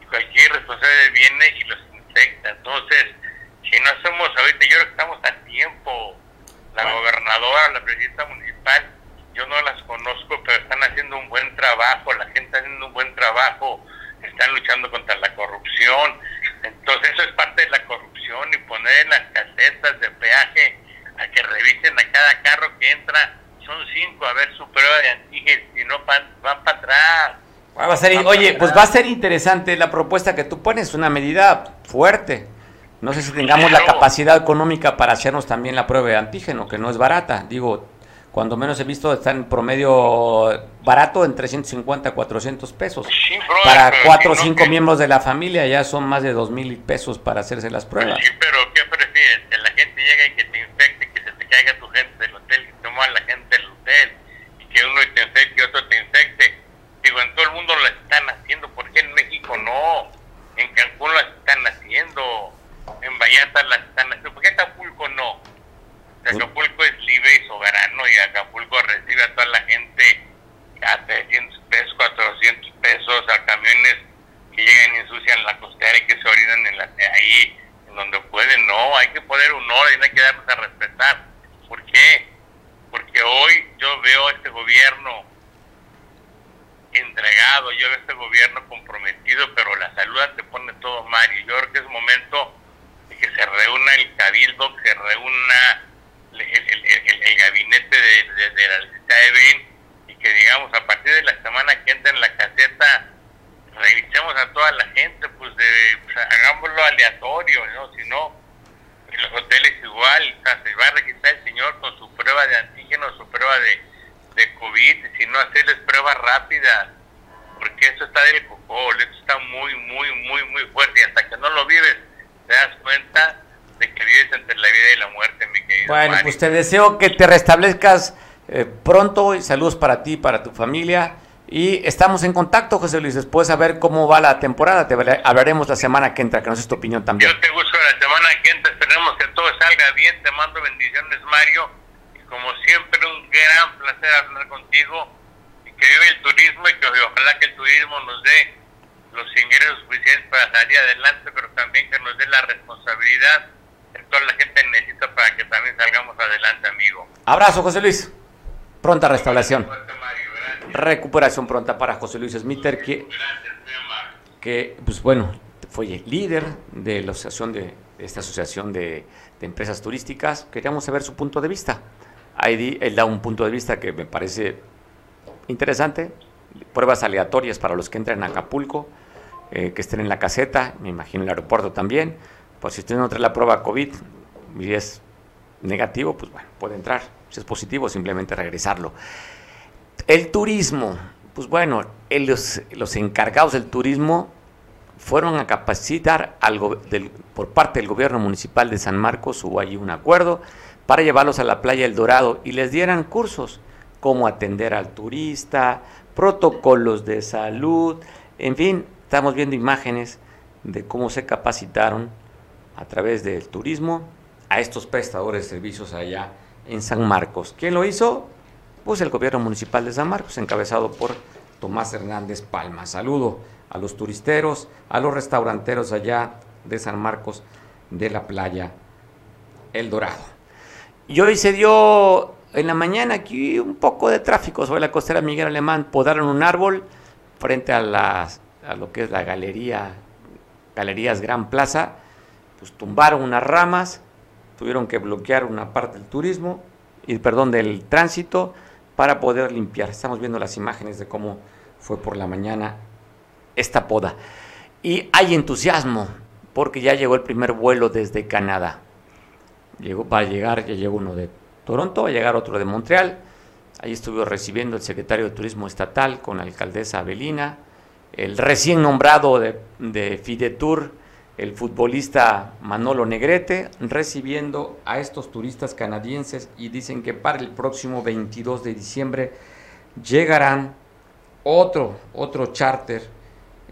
Y cualquier responsable viene y los infecta. Entonces, si no hacemos ahorita, yo creo que estamos a tiempo. La gobernadora, la presidenta municipal, yo no las conozco, pero están haciendo un buen trabajo, la gente está haciendo un buen trabajo, están luchando contra la corrupción. Entonces, eso es parte de la corrupción y poner en las casetas de peaje a que revisen a cada carro que entra, son cinco a ver su prueba de antígenos y no van, van para atrás. Va a ser, oye, pues va a ser interesante la propuesta que tú pones, una medida fuerte. No sé si tengamos la capacidad económica para hacernos también la prueba de antígeno, que no es barata. Digo, cuando menos he visto está en promedio barato en 350, 400 pesos. para cuatro o cinco miembros de la familia ya son más de dos mil pesos para hacerse las pruebas. Sí, pero ¿qué prefieres? Que la gente llegue y que que caiga tu gente del hotel, que toma a la gente del hotel, y que uno te infecte y otro te infecte. Digo, en todo el mundo lo están haciendo, ¿por qué en México no? En Cancún lo están haciendo, en Vallarta las están haciendo, ¿por qué Acapulco no? Acapulco es libre y soberano y Acapulco recibe a toda la gente a 300 pesos, 400 pesos, a camiones que llegan y ensucian la costera y que se orinan en la, ahí, en donde pueden. No, hay que poner un orden, hay que darnos a respetar. ¿Por qué? Porque hoy yo veo a este gobierno entregado, yo veo a este gobierno comprometido, pero la salud te pone todo mal. Y yo creo que es momento de que se reúna el cabildo, que se reúna el, gabinete de, de, la licenciada Evelyn y que digamos a partir de la semana que entra en la caseta revisemos a toda la gente, pues, de, pues, hagámoslo aleatorio, ¿no? Si no, los hoteles igual, se va a registrar el señor con su prueba de antígeno, su prueba de, de COVID, si no hacerles pruebas rápidas, porque eso está del cocol, eso está muy, muy, muy, muy fuerte, y hasta que no lo vives, te das cuenta que vives entre la vida y la muerte, mi querido. Bueno, pues te deseo que te restablezcas eh, pronto y saludos para ti, para tu familia. Y estamos en contacto, José Luis, después a ver cómo va la temporada. Te hablaremos la semana que entra, que nos es tu opinión también. Yo te busco la semana que entra, esperemos que todo salga bien. Te mando bendiciones, Mario. Y como siempre, un gran placer hablar contigo. Y que vive el turismo y que ojalá que el turismo nos dé los ingresos suficientes para salir adelante, pero también que nos dé la responsabilidad toda la gente necesita para que también salgamos adelante, amigo. Abrazo, José Luis. Pronta restauración. Recuperación pronta para José Luis Smiter, que, pues bueno, fue líder de la asociación de, esta asociación de, empresas turísticas. Queríamos saber su punto de vista. Ahí él da un punto de vista que me parece interesante. Pruebas aleatorias para los que entran a Acapulco, eh, que estén en la caseta, me imagino el aeropuerto también pues si usted no trae la prueba COVID y es negativo, pues bueno, puede entrar. Si es positivo, simplemente regresarlo. El turismo, pues bueno, los, encargados del turismo fueron a capacitar algo por parte del gobierno municipal de San Marcos, hubo allí un acuerdo para llevarlos a la playa El Dorado y les dieran cursos, cómo atender al turista, protocolos de salud, en fin, estamos viendo imágenes de cómo se capacitaron a través del turismo a estos prestadores de servicios allá en San Marcos. ¿Quién lo hizo? Pues el gobierno municipal de San Marcos, encabezado por Tomás Hernández Palma. Saludo a los turisteros, a los restauranteros allá de San Marcos de la playa El Dorado. Y hoy se dio en la mañana aquí un poco de tráfico sobre la costera Miguel Alemán. Podaron un árbol frente a, a lo que es la galería, Galerías Gran Plaza. Pues tumbaron unas ramas, tuvieron que bloquear una parte del turismo, y perdón, del tránsito para poder limpiar. Estamos viendo las imágenes de cómo fue por la mañana esta poda. Y hay entusiasmo porque ya llegó el primer vuelo desde Canadá. Llegó, va a llegar, ya llegó uno de Toronto, va a llegar otro de Montreal. Ahí estuvo recibiendo el secretario de Turismo Estatal con la alcaldesa Avelina, el recién nombrado de, de Fidetur, el futbolista Manolo Negrete, recibiendo a estos turistas canadienses y dicen que para el próximo 22 de diciembre llegarán otro, otro charter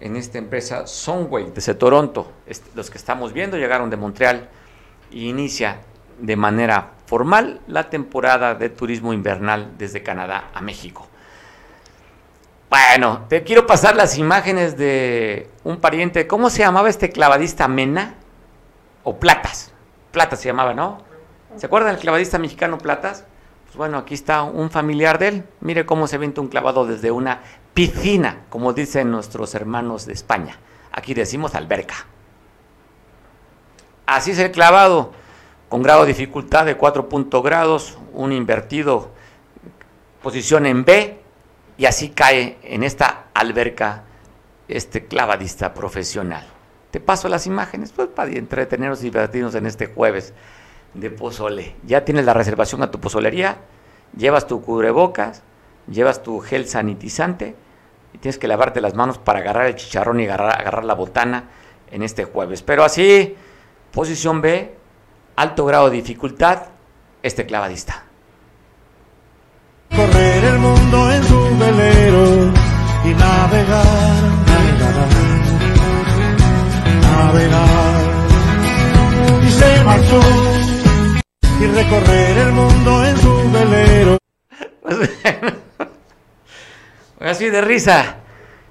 en esta empresa, Sunway, desde Toronto. Los que estamos viendo llegaron de Montreal y inicia de manera formal la temporada de turismo invernal desde Canadá a México. Bueno, te quiero pasar las imágenes de un pariente. ¿Cómo se llamaba este clavadista Mena? O Platas. Platas se llamaba, ¿no? ¿Se acuerdan del clavadista mexicano Platas? Pues bueno, aquí está un familiar de él. Mire cómo se avienta un clavado desde una piscina, como dicen nuestros hermanos de España. Aquí decimos alberca. Así es el clavado, con grado de dificultad de 4 grados, un invertido, posición en B, y así cae en esta alberca este clavadista profesional. Te paso las imágenes pues, para entretenernos y divertirnos en este jueves de pozole. Ya tienes la reservación a tu pozolería, llevas tu cubrebocas, llevas tu gel sanitizante y tienes que lavarte las manos para agarrar el chicharrón y agarrar, agarrar la botana en este jueves. Pero así, posición B, alto grado de dificultad, este clavadista correr el mundo en su velero y navegar, navegar, navegar. Y se marchó y recorrer el mundo en su velero. Así de risa.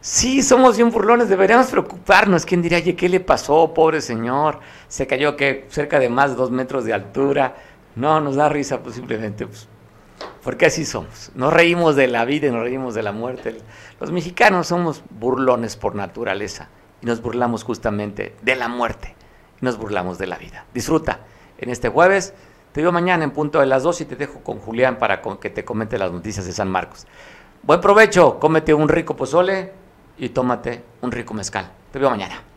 Sí, somos bien burlones, deberíamos preocuparnos. ¿Quién diría, oye, qué le pasó, pobre señor? Se cayó que cerca de más de dos metros de altura. No, nos da risa, posiblemente. Pues, porque así somos. Nos reímos de la vida y nos reímos de la muerte. Los mexicanos somos burlones por naturaleza y nos burlamos justamente de la muerte y nos burlamos de la vida. Disfruta en este jueves. Te veo mañana en punto de las 2 y te dejo con Julián para que te comente las noticias de San Marcos. Buen provecho, cómete un rico pozole y tómate un rico mezcal. Te veo mañana.